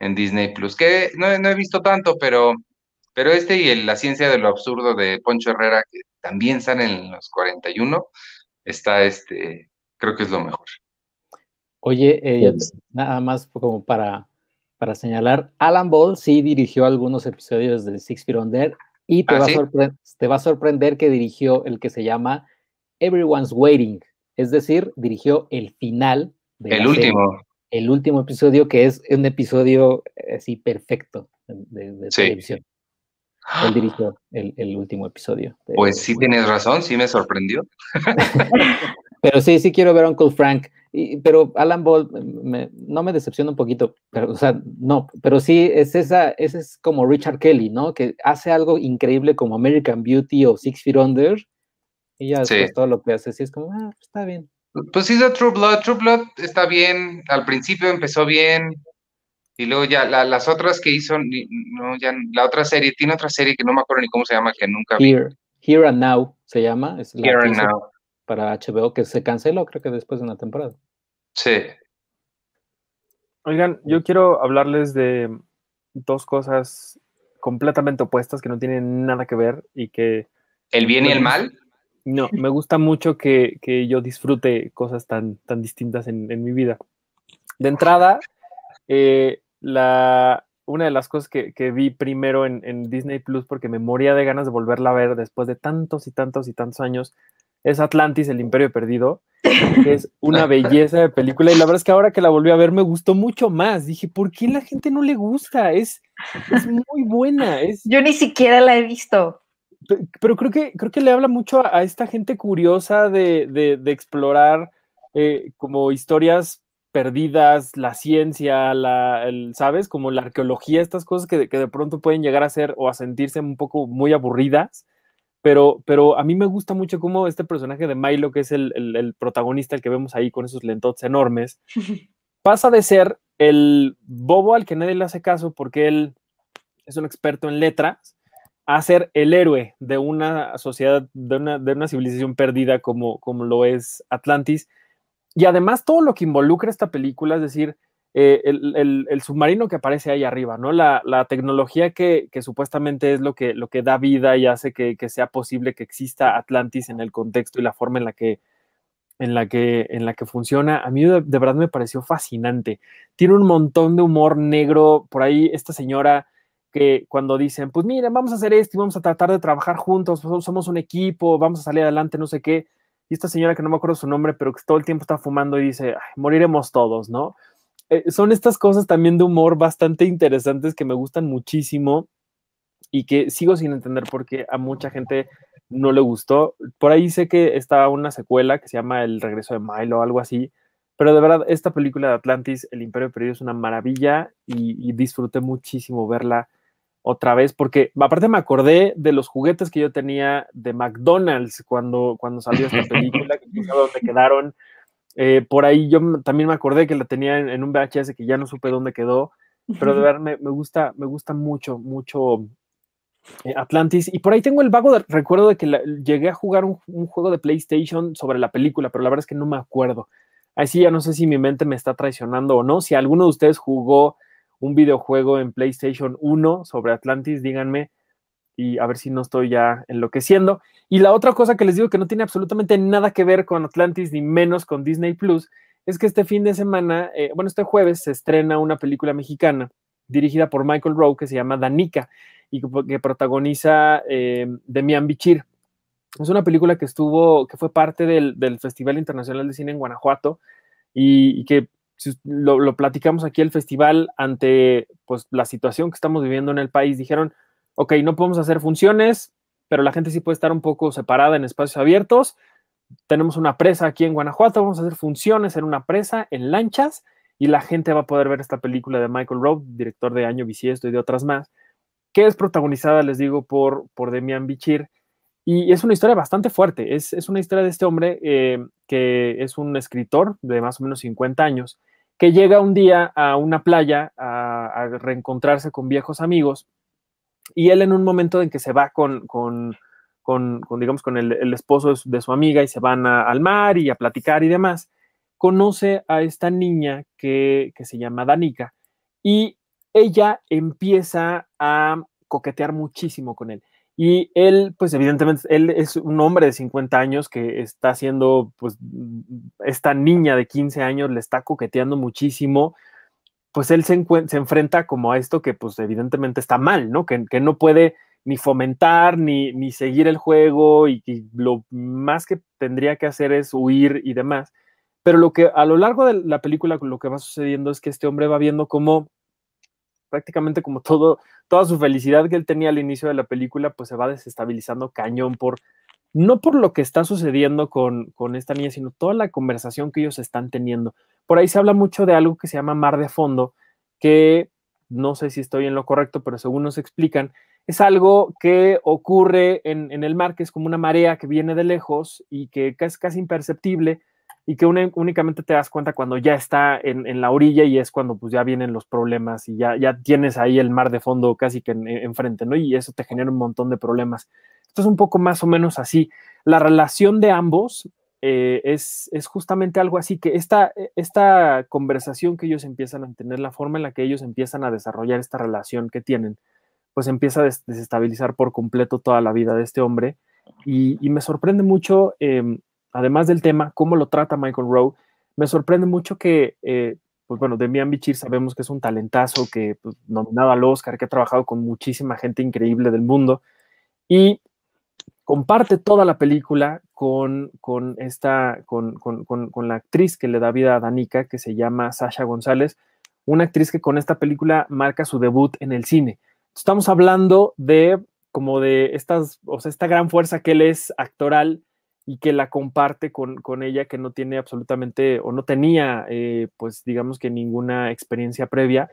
en Disney Plus, que no, no he visto tanto, pero pero este y La ciencia de lo absurdo de Poncho Herrera, que también sale en los 41, está este, creo que es lo mejor. Oye, eh, nada más como para, para señalar, Alan Ball sí dirigió algunos episodios de Six Feet Under y te, ¿Ah, va a te va a sorprender que dirigió el que se llama Everyone's Waiting, es decir, dirigió el final de el último. el último episodio, que es un episodio eh, así perfecto de, televisión. Él dirigió el, último episodio. Pues sí tienes razón, sí me sorprendió. pero sí, sí quiero ver a Uncle Frank. pero Alan Ball no me decepciona un poquito, pero, o sea, no, pero sí es esa, ese es como Richard Kelly, ¿no? Que hace algo increíble como American Beauty o Six Feet Under, y ya todo lo que hace, sí es como, ah, está bien. Pues hizo True Blood, True Blood está bien, al principio empezó bien, y luego ya las otras que hizo, no, ya, la otra serie, tiene otra serie que no me acuerdo ni cómo se llama, que nunca vi. Here, and Now se llama. Es la Here and Now. Para HBO, que se canceló creo que después de una temporada. Sí. Oigan, yo quiero hablarles de dos cosas completamente opuestas que no tienen nada que ver y que... ¿El bien y el mal? No, me gusta mucho que, que yo disfrute cosas tan, tan distintas en, en mi vida. De entrada, eh, la, una de las cosas que, vi primero en, Disney Plus, porque me moría de ganas de volverla a ver después de tantos y tantos y tantos años, es Atlantis, el Imperio Perdido, que es una belleza de película. Y la verdad es que ahora que la volví a ver me gustó mucho más. Dije, ¿por qué la gente no le gusta? Es, es muy buena. Es... Yo ni siquiera la he visto. Pero creo que, creo que le habla mucho a, esta gente curiosa de, explorar eh, como historias perdidas, la ciencia, la, ¿sabes? Como la arqueología, estas cosas que, de pronto pueden llegar a ser o a sentirse un poco muy aburridas, pero, pero a mí me gusta mucho cómo este personaje de Milo, que es el, protagonista, el que vemos ahí con esos lentotes enormes, pasa de ser el bobo al que nadie le hace caso porque él es un experto en letras, a ser el héroe de una sociedad, de una, de una civilización perdida como, como lo es Atlantis, y además todo lo que involucra esta película, es decir, eh, el, submarino que aparece ahí arriba, ¿no? La, tecnología que, supuestamente es lo que, da vida y hace que, sea posible que exista Atlantis en el contexto y la forma en la que en la que, en la que funciona, a mí de, de, verdad me pareció fascinante. Tiene un montón de humor negro. Por ahí esta señora que cuando dicen, pues mira, vamos a hacer esto y vamos a tratar de trabajar juntos, somos un equipo, vamos a salir adelante, no sé qué. Y esta señora que no me acuerdo su nombre, pero que todo el tiempo está fumando y dice, moriremos todos, ¿no? Eh, son estas cosas también de humor bastante interesantes que me gustan muchísimo y que sigo sin entender por qué a mucha gente no le gustó. Por ahí sé que está una secuela que se llama El regreso de Milo o algo así, pero de verdad esta película de Atlantis, El Imperio Perdido, es una maravilla y, y disfruté muchísimo verla otra vez, porque aparte me acordé de los juguetes que yo tenía de McDonald's cuando, cuando salió esta película, que no dónde quedaron. Eh, por ahí yo también me acordé que la tenía en, un VHS que ya no supe dónde quedó, pero de verdad me, me gusta, me gusta mucho, mucho eh, Atlantis. Y por ahí tengo el vago recuerdo de que llegué a jugar un, un, juego de PlayStation sobre la película, pero la verdad es que no me acuerdo. Así ya no sé si mi mente me está traicionando o no. Si alguno de ustedes jugó un videojuego en PlayStation 1 sobre Atlantis, díganme y a ver si no estoy ya enloqueciendo. Y la otra cosa que les digo que no tiene absolutamente nada que ver con Atlantis ni menos con Disney Plus es que este fin de semana, eh, bueno, este jueves se estrena una película mexicana dirigida por Michael Rowe que se llama Danica y que, protagoniza eh, Demian Bichir. Es una película que estuvo, que fue parte del, Festival Internacional de Cine en Guanajuato y que lo, lo, platicamos aquí el festival ante pues, la situación que estamos viviendo en el país, dijeron, ok, no podemos hacer funciones, pero la gente sí puede estar un poco separada en espacios abiertos. Tenemos una presa aquí en Guanajuato, vamos a hacer funciones en una presa, en lanchas, y la gente va a poder ver esta película de Michael Rowe, director de Año Bisiesto y de otras más, que es protagonizada, les digo, por, por Demian Bichir. Y es una historia bastante fuerte. Es, es una historia de este hombre eh, que es un escritor de más o menos 50 años, que llega un día a una playa a, reencontrarse con viejos amigos y él en un momento en que se va con, con, con, digamos, con el, el, esposo de su, de su amiga y se van a, al mar y a platicar y demás, conoce a esta niña que, que se llama Danica y ella empieza a coquetear muchísimo con él. Y él, pues evidentemente, él es un hombre de 50 años que está haciendo, pues, esta niña de 15 años le está coqueteando muchísimo, pues él se, se enfrenta como a esto que, pues, evidentemente está mal, ¿no? Que, que no puede ni fomentar, ni, ni seguir el juego, y, y, lo más que tendría que hacer es huir y demás. Pero lo que a lo largo de la película, lo que va sucediendo es que este hombre va viendo cómo prácticamente como todo, toda su felicidad que él tenía al inicio de la película, pues se va desestabilizando cañón por, no por lo que está sucediendo con, con esta niña, sino toda la conversación que ellos están teniendo. Por ahí se habla mucho de algo que se llama mar de fondo, que no sé si estoy en lo correcto, pero según nos explican, es algo que ocurre en, en el mar, que es como una marea que viene de lejos y que es casi imperceptible, y que únicamente te das cuenta cuando ya está en, en, la orilla y es cuando pues ya vienen los problemas y ya, ya tienes ahí el mar de fondo casi que enfrente, en ¿no? Y eso te genera un montón de problemas. Esto es un poco más o menos así. La relación de ambos eh, es, es, justamente algo así, que esta, esta conversación que ellos empiezan a tener, la forma en la que ellos empiezan a desarrollar esta relación que tienen, pues empieza a des desestabilizar por completo toda la vida de este hombre. Y, me sorprende mucho eh, además del tema, cómo lo trata Michael Rowe, me sorprende mucho que, eh, pues bueno, Demian Bichir sabemos que es un talentazo, que pues, nominado al Oscar, que ha trabajado con muchísima gente increíble del mundo y comparte toda la película con, con esta, con, con, con, la actriz que le da vida a Danica, que se llama Sasha González, una actriz que con esta película marca su debut en el cine. Estamos hablando de como de estas, o sea, esta gran fuerza que él es actoral, y que la comparte con, con, ella que no tiene absolutamente o no tenía, eh, pues digamos que ninguna experiencia previa.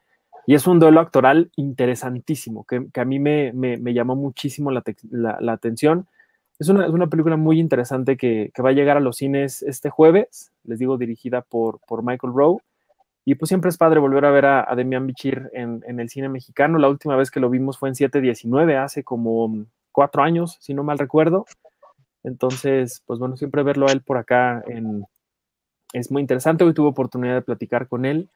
Y es un duelo actoral interesantísimo, que, que a mí me, me, me, llamó muchísimo la, la, atención. Es una, es una, película muy interesante que, que, va a llegar a los cines este jueves, les digo, dirigida por, por Michael Rowe. Y pues siempre es padre volver a ver a, a Demian Bichir en, en, el cine mexicano. La última vez que lo vimos fue en 719, hace como cuatro años, si no mal recuerdo. Entonces, pues bueno, siempre verlo a él por acá en, es muy interesante. Hoy tuve oportunidad de platicar con él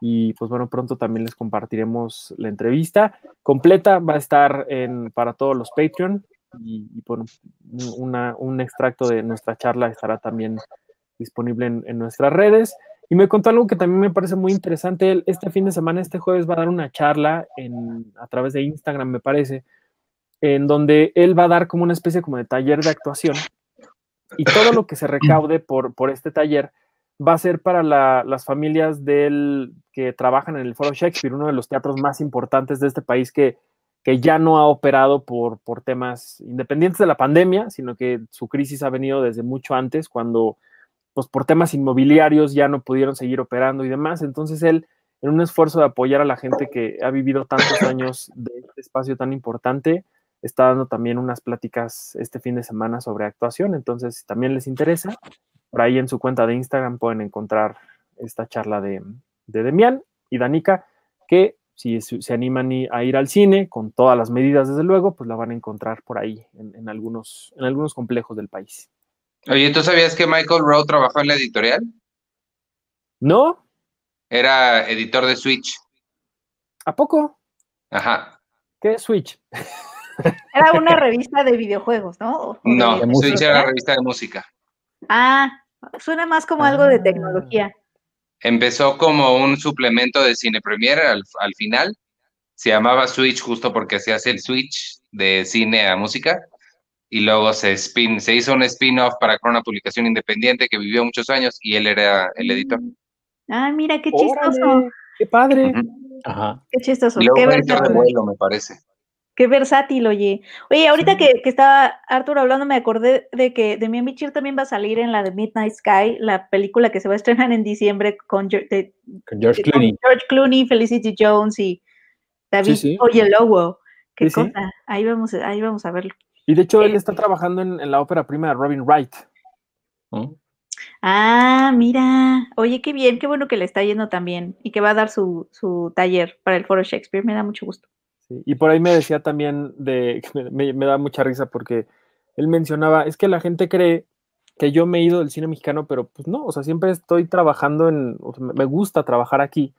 y pues bueno, pronto también les compartiremos la entrevista completa. Va a estar en, para todos los Patreon y, bueno, una, un extracto de nuestra charla estará también disponible en, nuestras redes. Y me contó algo que también me parece muy interesante. Este fin de semana, este jueves, va a dar una charla a través de Instagram, me parece, en donde él va a dar como una especie como de taller de actuación. Y todo lo que se recaude por, por este taller va a ser para la- las familias del, que trabajan en el Foro Shakespeare, uno de los teatros más importantes de este país que, que ya no ha operado por, por temas independientes de la pandemia, sino que su crisis ha venido desde mucho antes, cuando pues por temas inmobiliarios ya no pudieron seguir operando y demás. Entonces él, en un esfuerzo de apoyar a la gente que ha vivido tantos años de este espacio tan importante, está dando también unas pláticas este fin de semana sobre actuación. Entonces, si también les interesa, por ahí en su cuenta de Instagram pueden encontrar esta charla de, de Demian y Danica, que si se animan a ir al cine, con todas las medidas, desde luego, pues la van a encontrar por ahí, en, en algunos, en algunos complejos del país. Oye, ¿tú sabías que Michael Rowe trabajó en la editorial? ¿No? Era editor de Switch. ¿A poco? Ajá. ¿Qué es Switch? Era una revista de videojuegos, ¿no? No, de era la revista de música. Ah, suena más como algo de Ah. tecnología. Empezó como un suplemento de Cine Premiere al, al final. Se llamaba Switch justo porque se hace el switch de cine a música. Y luego se, spin, se hizo un spin-off para con una publicación independiente que vivió muchos años y él era el editor. Ah, mira, qué chistoso. ¡Órale! ¡Qué padre! Ajá. Qué chistoso. Y luego Qué editor de versátil. vuelo, me parece. Qué versátil, oye. Oye, ahorita Sí. que, que estaba Arthur hablando, me acordé de que Demian Bichir también va a salir en la de Midnight Sky, la película que se va a estrenar en diciembre con, Geor- de- Con George de- con Clooney. George Clooney, Felicity Jones y David sí. Oyelowo. Qué Sí, sí. cosa. Ahí vamos, a- ahí vamos a verlo. Y de hecho, él Eh, está trabajando en, en la ópera prima de Robin Wright. ¿no? Ah, mira. Oye, qué bien, qué bueno que le está yendo también y que va a dar su, su taller para el Foro Shakespeare. Me da mucho gusto. Sí, Y por ahí me decía también de me, me- da mucha risa porque él mencionaba, es que la gente cree que yo me he ido del cine mexicano, pero pues no, o sea, siempre estoy trabajando en, o sea, me gusta trabajar aquí.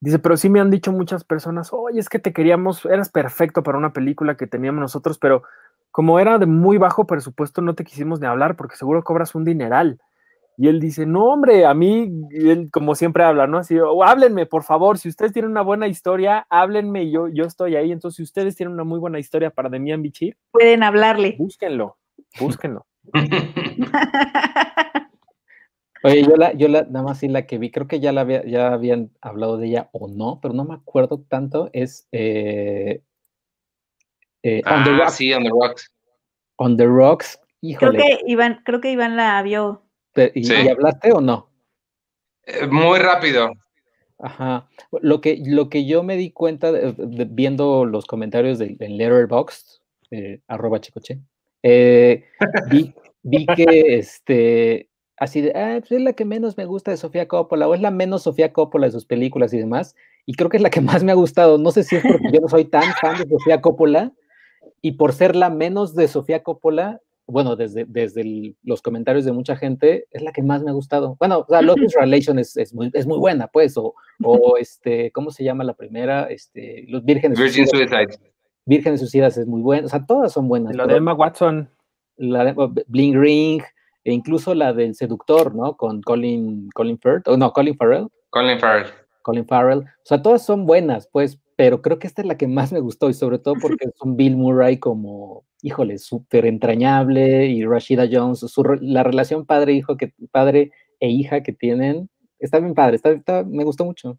Dice, pero sí me han dicho muchas personas, oye, es que te queríamos, eras perfecto para una película que teníamos nosotros, pero como era de muy bajo presupuesto, no te quisimos ni hablar porque seguro cobras un dineral. Y él dice, no, hombre, a mí, él como siempre habla, ¿no? Así, "Oh, háblenme, por favor, si ustedes tienen una buena historia, háblenme y yo, yo estoy ahí. Entonces, si ustedes tienen una muy buena historia para Demian Bichir, Pueden hablarle. búsquenlo, búsquenlo. Oye, yo la, yo la, nada más sí la que vi, creo que ya la había, ya habían hablado de ella o no, pero no me acuerdo tanto, es eh, eh, on, the Ah, Rocks, sí, On the Rocks. On the Rocks, Creo híjole, que Iván, creo que Iván la vio. ¿Y, Sí. y hablaste o no? Eh, Muy rápido. Ajá. Lo que, lo que yo me di cuenta de- de- viendo los comentarios del del Letterboxd, eh, arroba chicoche, eh, vi, vi que este, así de, ah, pues es la que menos me gusta de Sofía Coppola, o es la menos Sofía Coppola de sus películas y demás, y creo que es la que más me ha gustado. No sé si es porque yo no soy tan fan de Sofía Coppola, y por ser la menos de Sofía Coppola, bueno, desde, desde el- los comentarios de mucha gente, es la que más me ha gustado. Bueno, o sea, Love is Relation es, es, muy, es muy buena, pues, o, o este, ¿cómo se llama la primera? Este, Los Vírgenes Virgin Suicidas, Suicide. Vírgenes Suicidas es muy buena, o sea, todas son buenas. Pero de Emma Watson, la de oh, Bling Ring, e incluso la del Seductor, ¿no? Con Colin, Colin Firth, o no, Colin Farrell. Colin Farrell. Colin Farrell. O sea, todas son buenas, pues, pero creo que esta es la que más me gustó y sobre todo porque es un Bill Murray como, híjole, súper entrañable y Rashida Jones, su la relación padre-hijo que padre e hija que tienen, está bien padre, está, está- me gustó mucho.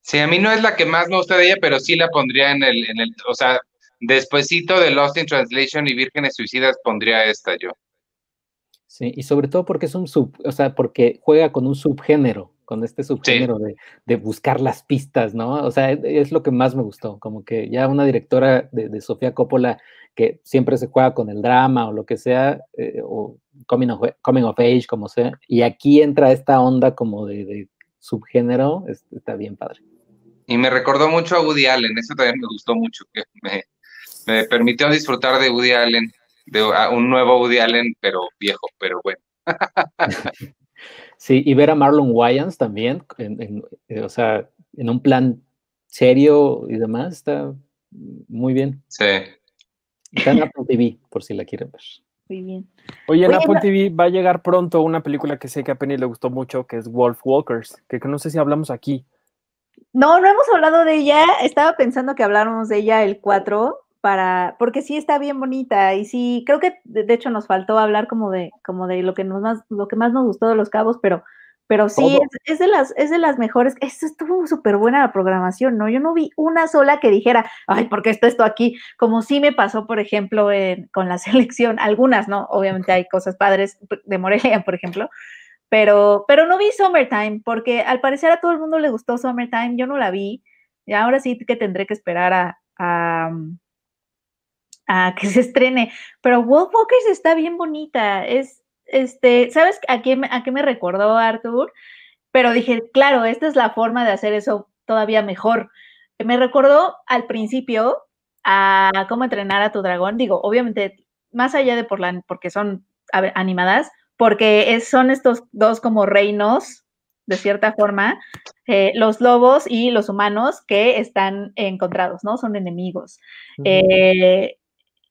Sí, a mí no es la que más me gusta de ella, pero sí la pondría en el, en el, o sea, despuesito de Lost in Translation y Vírgenes Suicidas pondría esta yo. Sí, y sobre todo porque es un sub, o sea, porque juega con un subgénero, con este subgénero de, de buscar las pistas, ¿no? O sea, es, es lo que más me gustó, como que ya una directora de, de Sofía Coppola que siempre se juega con el drama o lo que sea, eh, o coming of, coming of age, como sea, y aquí entra esta onda como de, de subgénero, es- está bien padre. Y me recordó mucho a Woody Allen, eso también me gustó mucho, que me, me permitió disfrutar de Woody Allen, de a- un nuevo Woody Allen, pero viejo, pero bueno. Sí, y ver a Marlon Wayans también, en- en, eh, o sea, en un plan serio y demás, está muy bien. Sí. Está en Apple TV, por si la quieren ver. Muy bien. Oye, en Oye, Apple no- TV va a llegar pronto una película que sé que a Penny le gustó mucho, que es Wolf Walkers, que que no sé si hablamos aquí. No, no hemos hablado de ella. Estaba pensando que habláramos de ella el 4 para, porque sí está bien bonita y sí, creo que de, hecho nos faltó hablar como de, como de lo que nos más, lo que más nos gustó de los cabos, pero, pero sí, es, es de las, es de las mejores. Esto estuvo súper buena la programación, ¿no? Yo no vi una sola que dijera, ay, ¿por qué está esto aquí? Como sí me pasó, por ejemplo, en- con la selección, algunas, ¿no? Obviamente hay cosas padres de Morelia, por ejemplo, pero, pero no vi Summertime, porque al parecer a todo el mundo le gustó Summertime, yo no la vi, y ahora sí que tendré que esperar a, a, a que se estrene, pero Wolf Walkers está bien bonita, es, este, ¿sabes a qué, me- a qué me recordó Arthur? Pero dije, claro, esta es la forma de hacer eso todavía mejor. Me recordó al principio a cómo entrenar a tu dragón, digo, obviamente, más allá de por la, porque son ver, animadas, porque es- son estos dos como reinos, de cierta forma, eh, los lobos y los humanos que están encontrados, ¿no? Son enemigos. Eh,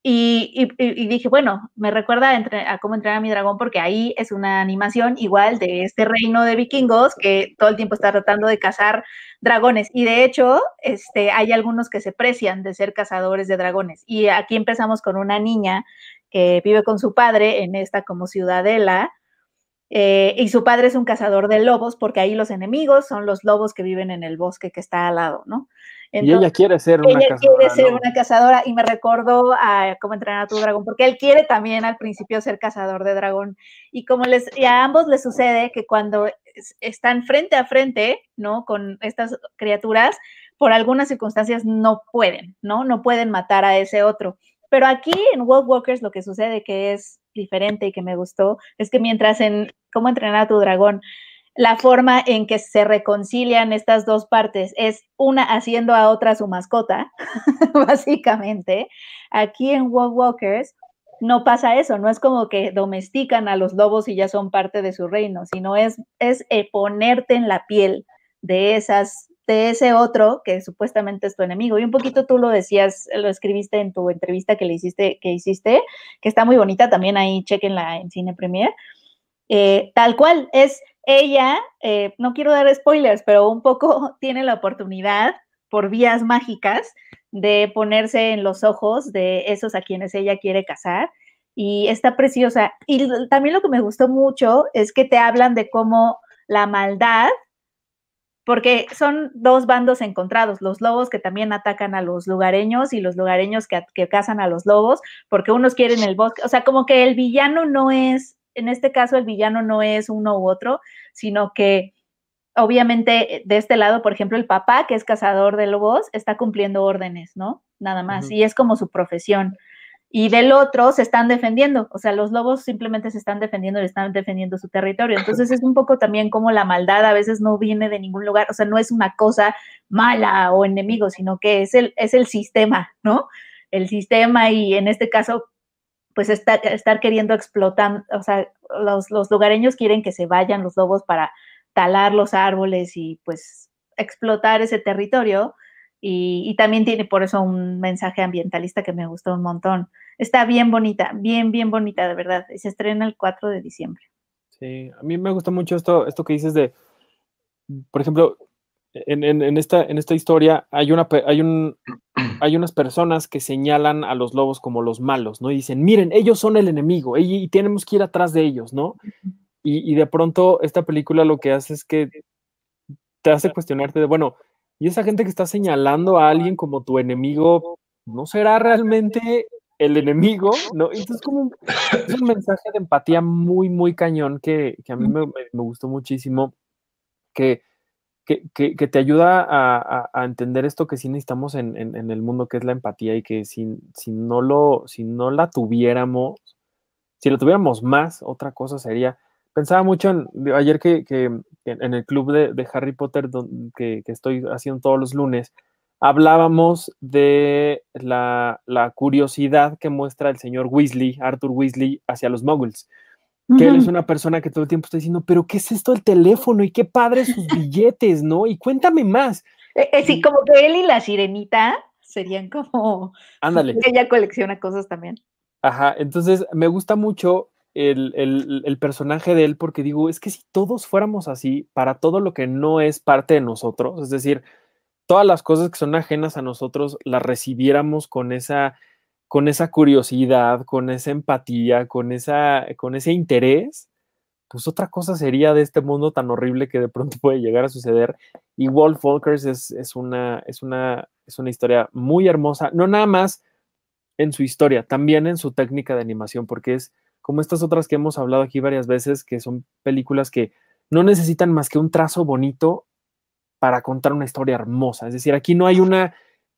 y, dije, bueno, me recuerda a cómo entrenar a mi dragón, porque ahí es una animación igual de este reino de vikingos que todo el tiempo está tratando de cazar dragones. Y de hecho, este, hay algunos que se precian de ser cazadores de dragones. Y aquí empezamos con una niña que vive con su padre en esta como ciudadela. eh, y su padre es un cazador de lobos, porque ahí los enemigos son los lobos que viven en el bosque que está al lado, ¿no? Y ella quiere ser una ella cazadora, quiere ser ¿no? una cazadora y me recordó a cómo entrenar a tu dragón, porque él quiere también al principio ser cazador de dragón. Y como les, y a ambos les sucede que cuando es- están frente a frente, ¿no? Con estas criaturas, por algunas circunstancias no pueden, ¿no? No pueden matar a ese otro. Pero aquí en Wolf Walkers lo que sucede que es diferente y que me gustó es que mientras en cómo entrenar a tu dragón la forma en que se reconcilian estas dos partes es una haciendo a otra su mascota, básicamente. Aquí en Wolf Walkers no pasa eso, no es como que domestican a los lobos y ya son parte de su reino, sino es, es eh, ponerte en la piel de esas de ese otro que supuestamente es tu enemigo. Y un poquito tú lo decías, lo escribiste en tu entrevista que le hiciste, que hiciste, que está muy bonita, también ahí chequenla en Cine Premier. Eh, tal cual, es ella, eh, no quiero dar spoilers, pero un poco tiene la oportunidad por vías mágicas de ponerse en los ojos de esos a quienes ella quiere casar. Y está preciosa. Y también lo que me gustó mucho es que te hablan de cómo la maldad, porque son dos bandos encontrados, los lobos que también atacan a los lugareños y los lugareños que, que cazan a los lobos, porque unos quieren el bosque, o sea, como que el villano no es, en este caso el villano no es uno u otro, sino que obviamente de este lado, por ejemplo, el papá, que es cazador de lobos, está cumpliendo órdenes, ¿no? Nada más, y es como su profesión. Y del otro se están defendiendo, o sea, los lobos simplemente se están defendiendo y están defendiendo su territorio. Entonces es un poco también como la maldad a veces no viene de ningún lugar, o sea, no es una cosa mala o enemigo, sino que es el, es el sistema, ¿no? El sistema y en este caso, pues estar queriendo explotar, o sea, los, los lugareños quieren que se vayan los lobos para talar los árboles y pues explotar ese territorio. Y, y, también tiene por eso un mensaje ambientalista que me gustó un montón. Está bien bonita, bien, bien bonita, de verdad. Y se estrena el 4 de diciembre. Sí, a mí me gusta mucho esto, esto que dices de, por ejemplo, en, en, en esta, en esta historia hay, una, hay, un, hay unas personas que señalan a los lobos como los malos, ¿no? Y dicen, miren, ellos son el enemigo y, y tenemos que ir atrás de ellos, ¿no? Y, y, de pronto esta película lo que hace es que te hace cuestionarte de, bueno, y esa gente que está señalando a alguien como tu enemigo, ¿no será realmente el enemigo? ¿No? Entonces como un, es un mensaje de empatía muy, muy cañón que, que a mí me, me, gustó muchísimo, que, que, que, te ayuda a, a, entender esto que sí necesitamos en, en, en, el mundo, que es la empatía, y que si, si, no lo, si no la tuviéramos, si la tuviéramos más, otra cosa sería pensaba mucho en, ayer que, que, en el club de, de Harry Potter donde, que, que, estoy haciendo todos los lunes, hablábamos de la, la, curiosidad que muestra el señor Weasley, Arthur Weasley, hacia los muggles. Que uh -huh. él es una persona que todo el tiempo está diciendo, pero ¿qué es esto del teléfono? Y qué padre sus billetes, ¿no? Y cuéntame más. Eh, eh, sí, como que él y la sirenita serían como... Ándale. Ella colecciona cosas también. Ajá, entonces me gusta mucho el, el, el, personaje de él porque digo, es que si todos fuéramos así para todo lo que no es parte de nosotros, es decir, todas las cosas que son ajenas a nosotros las recibiéramos con esa, con esa curiosidad, con esa empatía, con, esa, con ese interés, pues otra cosa sería de este mundo tan horrible que de pronto puede llegar a suceder. Y Wolf Walkers es, es, una, es, una, es una historia muy hermosa, no nada más en su historia, también en su técnica de animación, porque es como estas otras que hemos hablado aquí varias veces, que son películas que no necesitan más que un trazo bonito para contar una historia hermosa. Es decir, aquí no hay una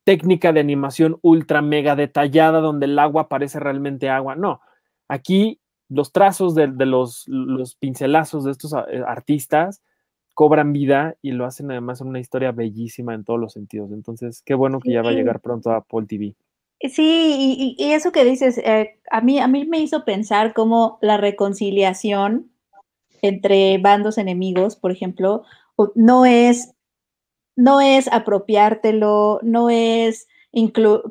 técnica de animación ultra mega detallada donde el agua parece realmente agua. No, aquí los trazos de, los, los, pincelazos de estos eh, artistas cobran vida y lo hacen además en una historia bellísima en todos los sentidos. Entonces, qué bueno que ya va a llegar pronto a Apple TV. Sí, y, eso que dices, eh, a, mí, a mí me hizo pensar cómo la reconciliación entre bandos enemigos, por ejemplo, no es no es apropiártelo, no es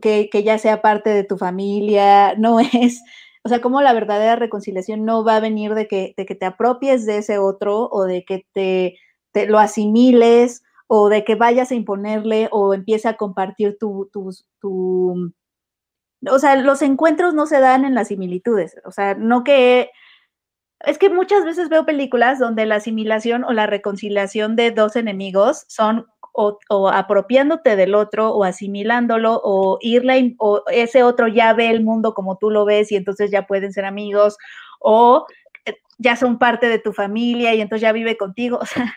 que, que, ya sea parte de tu familia, no es, o sea, como la verdadera reconciliación no va a venir de que, de que te apropies de ese otro o de que te, te, lo asimiles o de que vayas a imponerle o empiece a compartir tu, tu, tu, o sea, los encuentros no se dan en las similitudes, o sea, no que es que muchas veces veo películas donde la asimilación o la reconciliación de dos enemigos son o, apropiándote del otro o asimilándolo o irle o ese otro ya ve el mundo como tú lo ves y entonces ya pueden ser amigos o eh, ya son parte de tu familia y entonces ya vive contigo. O sea,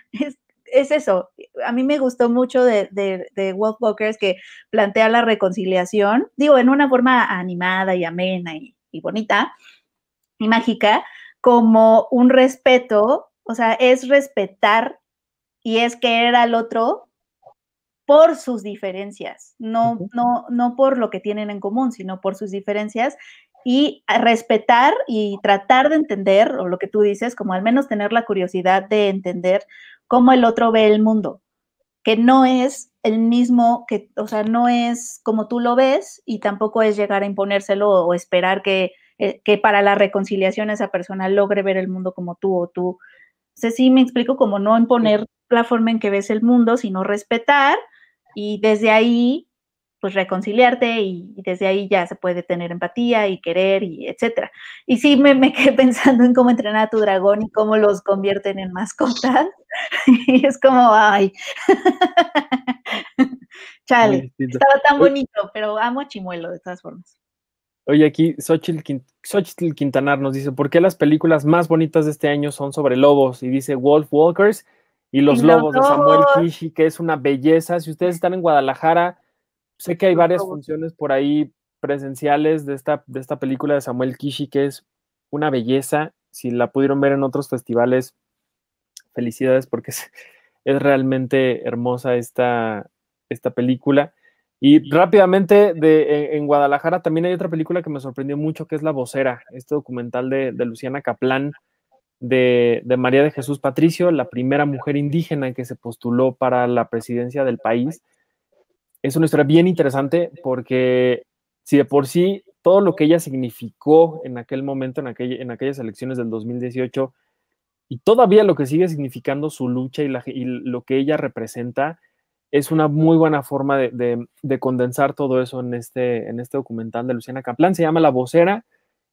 es, eso. A mí me gustó mucho de, de, de Wolf Walkers que plantea la reconciliación, digo, en una forma animada y amena y, y bonita y mágica, como un respeto, o sea, es respetar y es querer al otro por sus diferencias, no, no, no por lo que tienen en común, sino por sus diferencias y respetar y tratar de entender, o lo que tú dices, como al menos tener la curiosidad de entender cómo el otro ve el mundo, que no es el mismo, que, o sea, no es como tú lo ves y tampoco es llegar a imponérselo o esperar que, eh, que para la reconciliación esa persona logre ver el mundo como tú o tú. O sea, sí me explico como no imponer la forma en que ves el mundo, sino respetar y desde ahí, pues reconciliarte y, desde ahí ya se puede tener empatía y querer y etcétera. Y sí me, me, quedé pensando en cómo entrenar a tu dragón y cómo los convierten en mascotas. y es como, ay. Chale, estaba tan bonito, pero amo a Chimuelo de todas formas. Oye, aquí Xochitl, Quintanar nos dice, ¿por qué las películas más bonitas de este año son sobre lobos? Y dice Wolf Walkers y Los Lobos de Samuel Kishi, que es una belleza. Si ustedes están en Guadalajara, sé que hay varias funciones por ahí presenciales de esta, de esta película de Samuel Kishi, que es una belleza. Si la pudieron ver en otros festivales, felicidades porque es, realmente hermosa esta, esta película. Y rápidamente, de, en, Guadalajara también hay otra película que me sorprendió mucho, que es La Vocera, este documental de, de Luciana Caplán, de, María de Jesús Patricio, la primera mujer indígena que se postuló para la presidencia del país. Es una historia bien interesante porque si de por sí todo lo que ella significó en aquel momento, en, aquellas elecciones del 2018, y todavía lo que sigue significando su lucha y, lo que ella representa, es una muy buena forma de, condensar todo eso en este, este documental de Luciana Caplan. Se llama La Vocera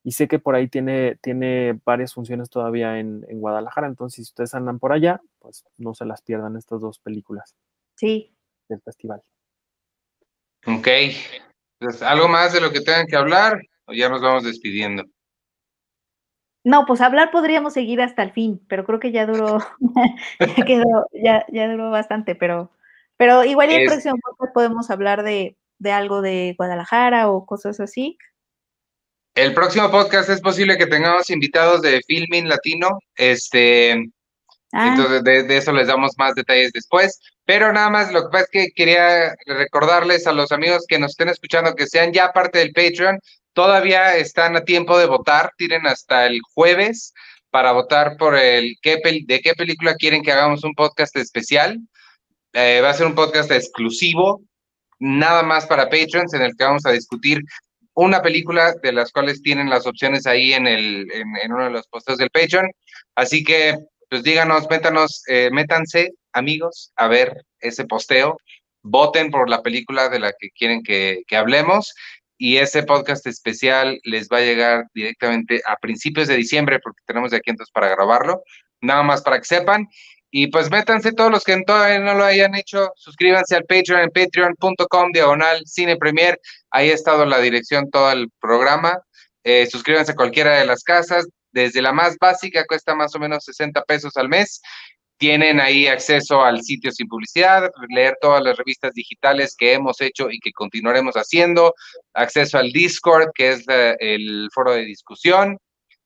y sé que por ahí tiene, tiene varias funciones todavía en, Guadalajara, entonces si ustedes andan por allá, pues no se las pierdan estas dos películas. Sí. Del festival. Ok. Pues, ¿Algo más de lo que tengan que hablar o ya nos vamos despidiendo? No, pues hablar podríamos seguir hasta el fin, pero creo que ya duró, ya, quedó, ya, ya, duró bastante, pero, pero igual en el próximo podcast podemos hablar de, de algo de Guadalajara o cosas así. El próximo podcast es posible que tengamos invitados de Filming Latino. Este, ah. entonces de, eso les damos más detalles después. Pero nada más, lo que pasa es que quería recordarles a los amigos que nos estén escuchando que sean ya parte del Patreon. Todavía están a tiempo de votar. Tienen hasta el jueves para votar por el qué de qué película quieren que hagamos un podcast especial. Eh, va a ser un podcast exclusivo, nada más para Patreons, en el que vamos a discutir una película de las cuales tienen las opciones ahí en, el, en, uno de los posteos del Patreon. Así que, pues díganos, métanos, eh, métanse, amigos, a ver ese posteo. Voten por la película de la que quieren que, que hablemos y ese podcast especial les va a llegar directamente a principios de diciembre porque tenemos de aquí entonces para grabarlo. Nada más para que sepan. Y pues métanse todos los que todavía no lo hayan hecho, suscríbanse al Patreon en patreon.com diagonal cine premier. Ahí ha estado la dirección todo el programa. Eh, suscríbanse a cualquiera de las casas. Desde la más básica cuesta más o menos 60 pesos al mes. Tienen ahí acceso al sitio sin publicidad, leer todas las revistas digitales que hemos hecho y que continuaremos haciendo, acceso al Discord, que es eh, el foro de discusión,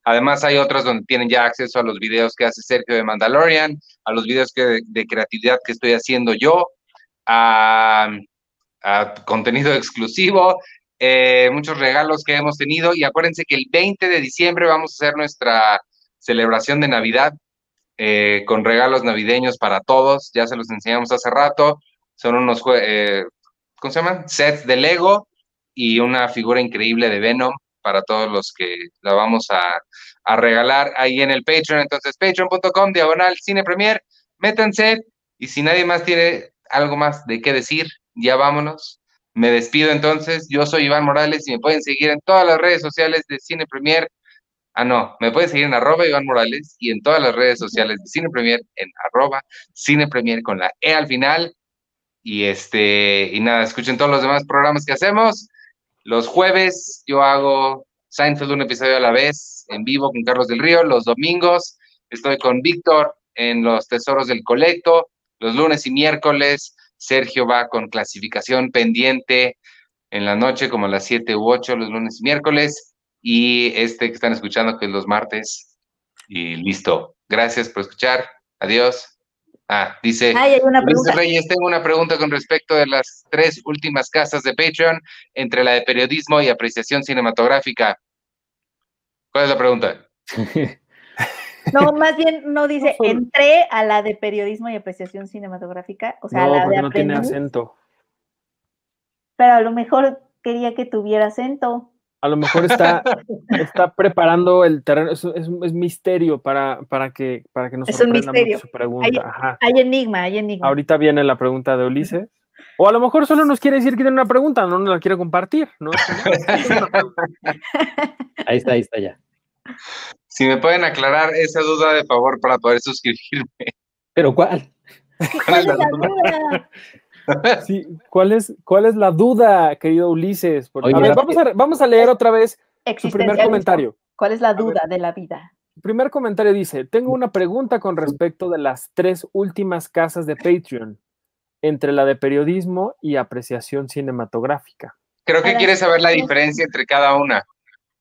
Además, hay otras donde tienen ya acceso a los videos que hace Sergio de Mandalorian, a los videos de creatividad que estoy haciendo yo, a, contenido exclusivo, eh, muchos regalos que hemos tenido. Y acuérdense que el 20 de diciembre vamos a hacer nuestra celebración de Navidad eh, con regalos navideños para todos. Ya se los enseñamos hace rato. Son unos, eh, ¿cómo se llaman? Sets de Lego y una figura increíble de Venom para todos los que la vamos a, regalar ahí en el Patreon. Entonces, patreon.com, diagonal, cine premier, métanse. Y si nadie más tiene algo más de qué decir, ya vámonos. Me despido entonces. Yo soy Iván Morales y me pueden seguir en todas las redes sociales de Cine Premier. Ah, no, me pueden seguir en arroba Iván Morales y en todas las redes sociales de Cine Premier en arroba Cine Premier con la E al final. Y este, y nada, escuchen todos los demás programas que hacemos. Los jueves yo hago Seinfeld un episodio a la vez en vivo con Carlos del Río. Los domingos estoy con Víctor en los Tesoros del Colecto. Los lunes y miércoles Sergio va con clasificación pendiente en la noche como a las 7 u 8 los lunes y miércoles. Y este que están escuchando que es los martes. Y listo. Gracias por escuchar. Adiós. Ah, dice hay una Reyes, tengo una pregunta con respecto de las tres últimas casas de Patreon entre la de periodismo y apreciación cinematográfica. ¿Cuál es la pregunta? No, más bien no dice, entré a la de periodismo y apreciación cinematográfica, o sea, no, la de no tiene acento. Pero a lo mejor quería que tuviera acento. A lo mejor está, está preparando el terreno, es, es, misterio para, para, que, para que nos es un misterio. su pregunta. Hay, enigma, hay enigma. Ahorita viene la pregunta de Ulises. O a lo mejor solo nos quiere decir que tiene una pregunta, no nos la quiere compartir, ¿no? ahí está, ahí está ya. Si me pueden aclarar esa duda de favor para poder suscribirme. ¿Pero cuál? ¿Cuál es la duda? Sí, ¿cuál es, cuál es la duda, querido Ulises? vamos, a, leer otra vez su primer comentario. ¿Cuál es la duda de la vida? El primer comentario dice, tengo una pregunta con respecto de las tres últimas casas de Patreon, entre la de periodismo y apreciación cinematográfica. Creo que quieres saber la diferencia entre cada una.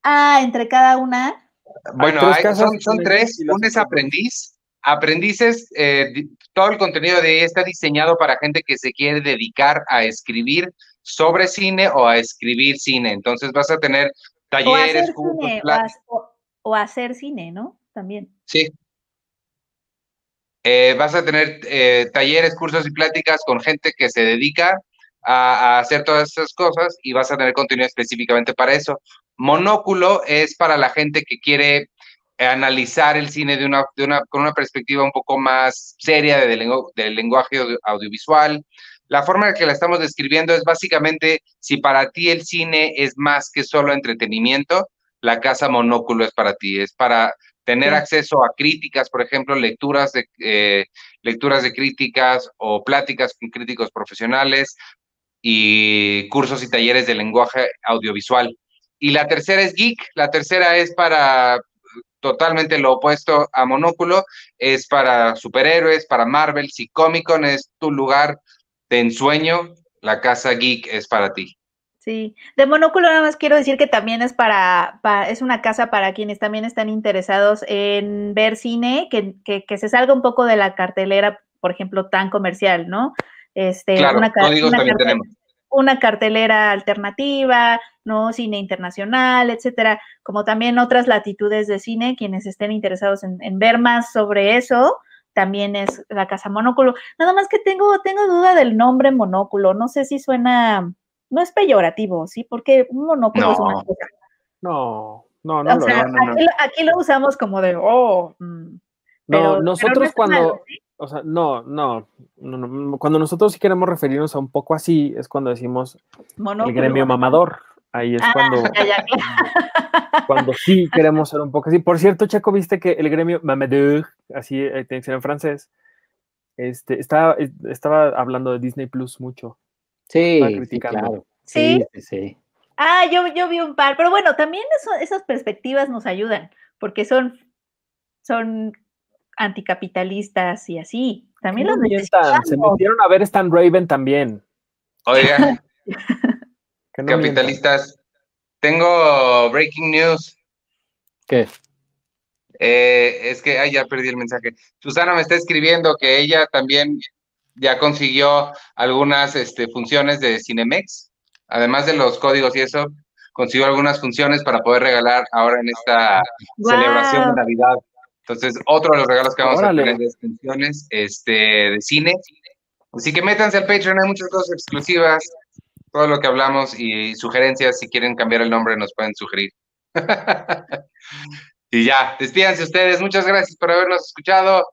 Ah, entre cada una. Bueno, son, son tres. Una es aprendiz, aprendices, eh, todo el contenido de ahí está diseñado para gente que se quiere dedicar a escribir sobre cine o a escribir cine. Entonces vas a tener talleres, o, hacer cine, ¿no? También. Sí. Eh, vas a tener eh, talleres, cursos y pláticas con gente que se dedica a, a, hacer todas esas cosas y vas a tener contenido específicamente para eso. Monóculo es para la gente que quiere analizar el cine de una, de una, con una perspectiva un poco más seria de, del lenguaje audiovisual. La forma en que la estamos describiendo es básicamente, si para ti el cine es más que solo entretenimiento, la casa monóculo es para ti, es para tener acceso a críticas, por ejemplo, lecturas de, eh, lecturas de críticas o pláticas con críticos profesionales y cursos y talleres de lenguaje audiovisual. Y la tercera es geek, la tercera es para totalmente lo opuesto a Monóculo, es para superhéroes, para Marvel, si Comic Con es tu lugar de ensueño, la casa geek es para ti. Sí, de Monóculo nada más quiero decir que también es para, es una casa para quienes también están interesados en ver cine, que, que, se salga un poco de la cartelera, por ejemplo, tan comercial, ¿no? Este, claro, una, también tenemos una cartelera alternativa, ¿no? Cine internacional, etcétera, como también otras latitudes de cine, quienes estén interesados en, ver más sobre eso, también es la Casa Monóculo. Nada más que tengo, tengo duda del nombre Monóculo, no sé si suena no es peyorativo, ¿sí? Porque un monóculo es una No. cosa. No, no, no. O lo- sea, no, no, no. Aquí, lo, aquí lo usamos como de, oh, mm, pero- no, pero nosotros cuando, malo, ¿sí? o sea, no, no, no, no, cuando nosotros sí queremos referirnos a un poco así, es cuando decimos el Monóculo. gremio mamador. Ahí es Ah, cuando, ya, ya, claro. cuando sí queremos ser un poco así. Por cierto, Checo, viste que el gremio mamador, así eh, tiene que ser en francés, este, estaba, eh, estaba hablando de Disney Plus mucho. Sí, sí, criticando. claro. ¿Sí? Sí, sí, sí. Ah, yo, yo vi un par, pero bueno, también eso- esas perspectivas nos ayudan, porque son, son anticapitalistas y así. También los mientan, se necesitamos. metieron a ver Stan Raven también. Oigan, mientan. capitalistas, tengo breaking news. ¿Qué? Eh, es que, ay, ya perdí el mensaje. Susana me está escribiendo que ella también ya consiguió algunas este, funciones de Cinemex, además de los códigos y eso, consiguió algunas funciones para poder regalar ahora en esta celebración de. Navidad. Entonces, otro de los regalos que vamos Órale. a tener es funciones este, de cine. Así que métanse al Patreon, hay muchas cosas exclusivas, todo lo que hablamos y sugerencias, si quieren cambiar el nombre nos pueden sugerir. y ya, despídanse ustedes, muchas gracias por habernos escuchado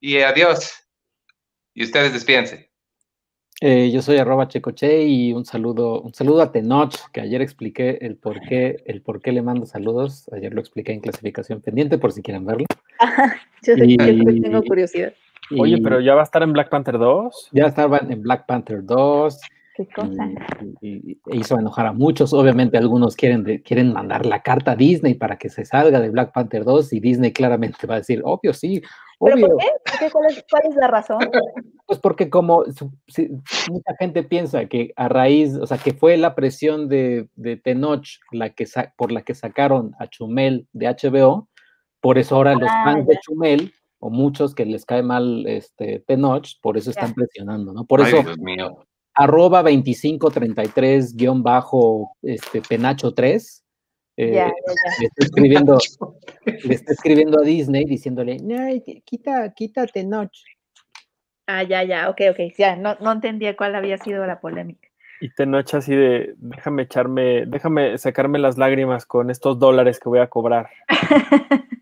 y adiós. Y ustedes despídense. Eh, yo soy arroba checoche y un saludo, un saludo a Tenoch, que ayer expliqué el por qué, el por qué le mando saludos. Ayer lo expliqué en clasificación pendiente por si quieren verlo. Yo, Y- tengo curiosidad. Oye, Y pero ya va a estar en Black Panther 2. ya estaban en Black Panther 2 Qué cosa. y, y- y hizo enojar a muchos. Obviamente algunos quieren, de- quieren mandar la carta a Disney para que se salga de Black Panther 2 y Disney claramente va a decir, obvio, sí, ¿Pero obvio. por qué? ¿Por qué? ¿Cuál, es, cuál es la razón? Pues porque como su- si- mucha gente piensa que a raíz, o sea, que fue la presión de, de Tenoch la que sa- por la que sacaron a Chumel de HBO, por eso ahora los Ah, fans de. Chumel, o muchos que les cae mal este Tenoch, por eso están Ya. presionando, ¿no? Por Ay, eso, Dios mío. arroba 2533 guion bajo este, Penacho 3, eh, Ya, ya, ya. le está escribiendo, le está escribiendo a Disney diciéndole, quita, quita Tenoch. Ah, ya, ya, ok, ok. Ya, no, no entendía cuál había sido la polémica. Y Tenoch así de, déjame echarme, déjame sacarme las lágrimas con estos dólares que voy a cobrar.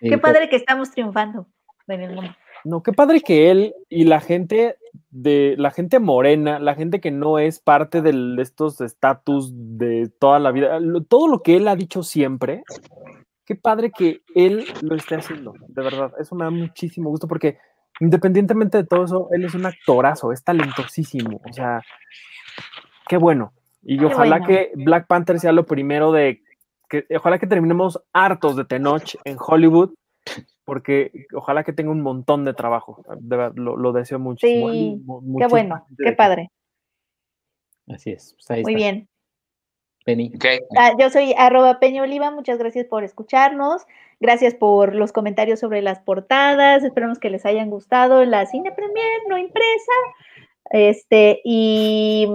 Qué pues, padre que estamos triunfando en el mundo. No, qué padre que él y la gente de la gente morena, la gente que no es parte del- de estos estatus de toda la vida, lo- todo lo que él ha dicho siempre, qué padre que él lo esté haciendo, de verdad. Eso me da muchísimo gusto porque independientemente de todo eso, él es un actorazo, es talentosísimo, o sea, qué bueno. Y Qué ojalá bueno. que Black Panther sea lo primero de que ojalá que terminemos hartos de Tenoch en Hollywood porque ojalá que tenga un montón de trabajo. De verdad, lo, lo deseo muchísimo. Hay Sí, Qué bueno, qué padre. Así es. pues ahí Muy está. bien. Penny. Ah, yo soy arroba Peña Oliva, muchas gracias por escucharnos, gracias por los comentarios sobre las portadas, esperamos que les hayan gustado la Cine Premier no impresa, este, y,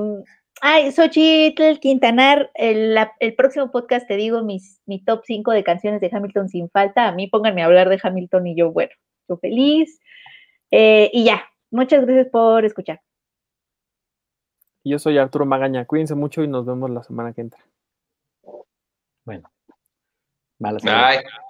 ay, Xochitl Quintanar, el, la- el próximo podcast te digo mis, mi top 5 de canciones de Hamilton sin falta, a mí pónganme a hablar de Hamilton y yo, bueno, yo feliz, Eh, y ya, muchas gracias por escuchar. Y Yo soy Arturo Magaña. Cuídense mucho y nos vemos la semana que entra. Bueno. Malas. ideas. Bye.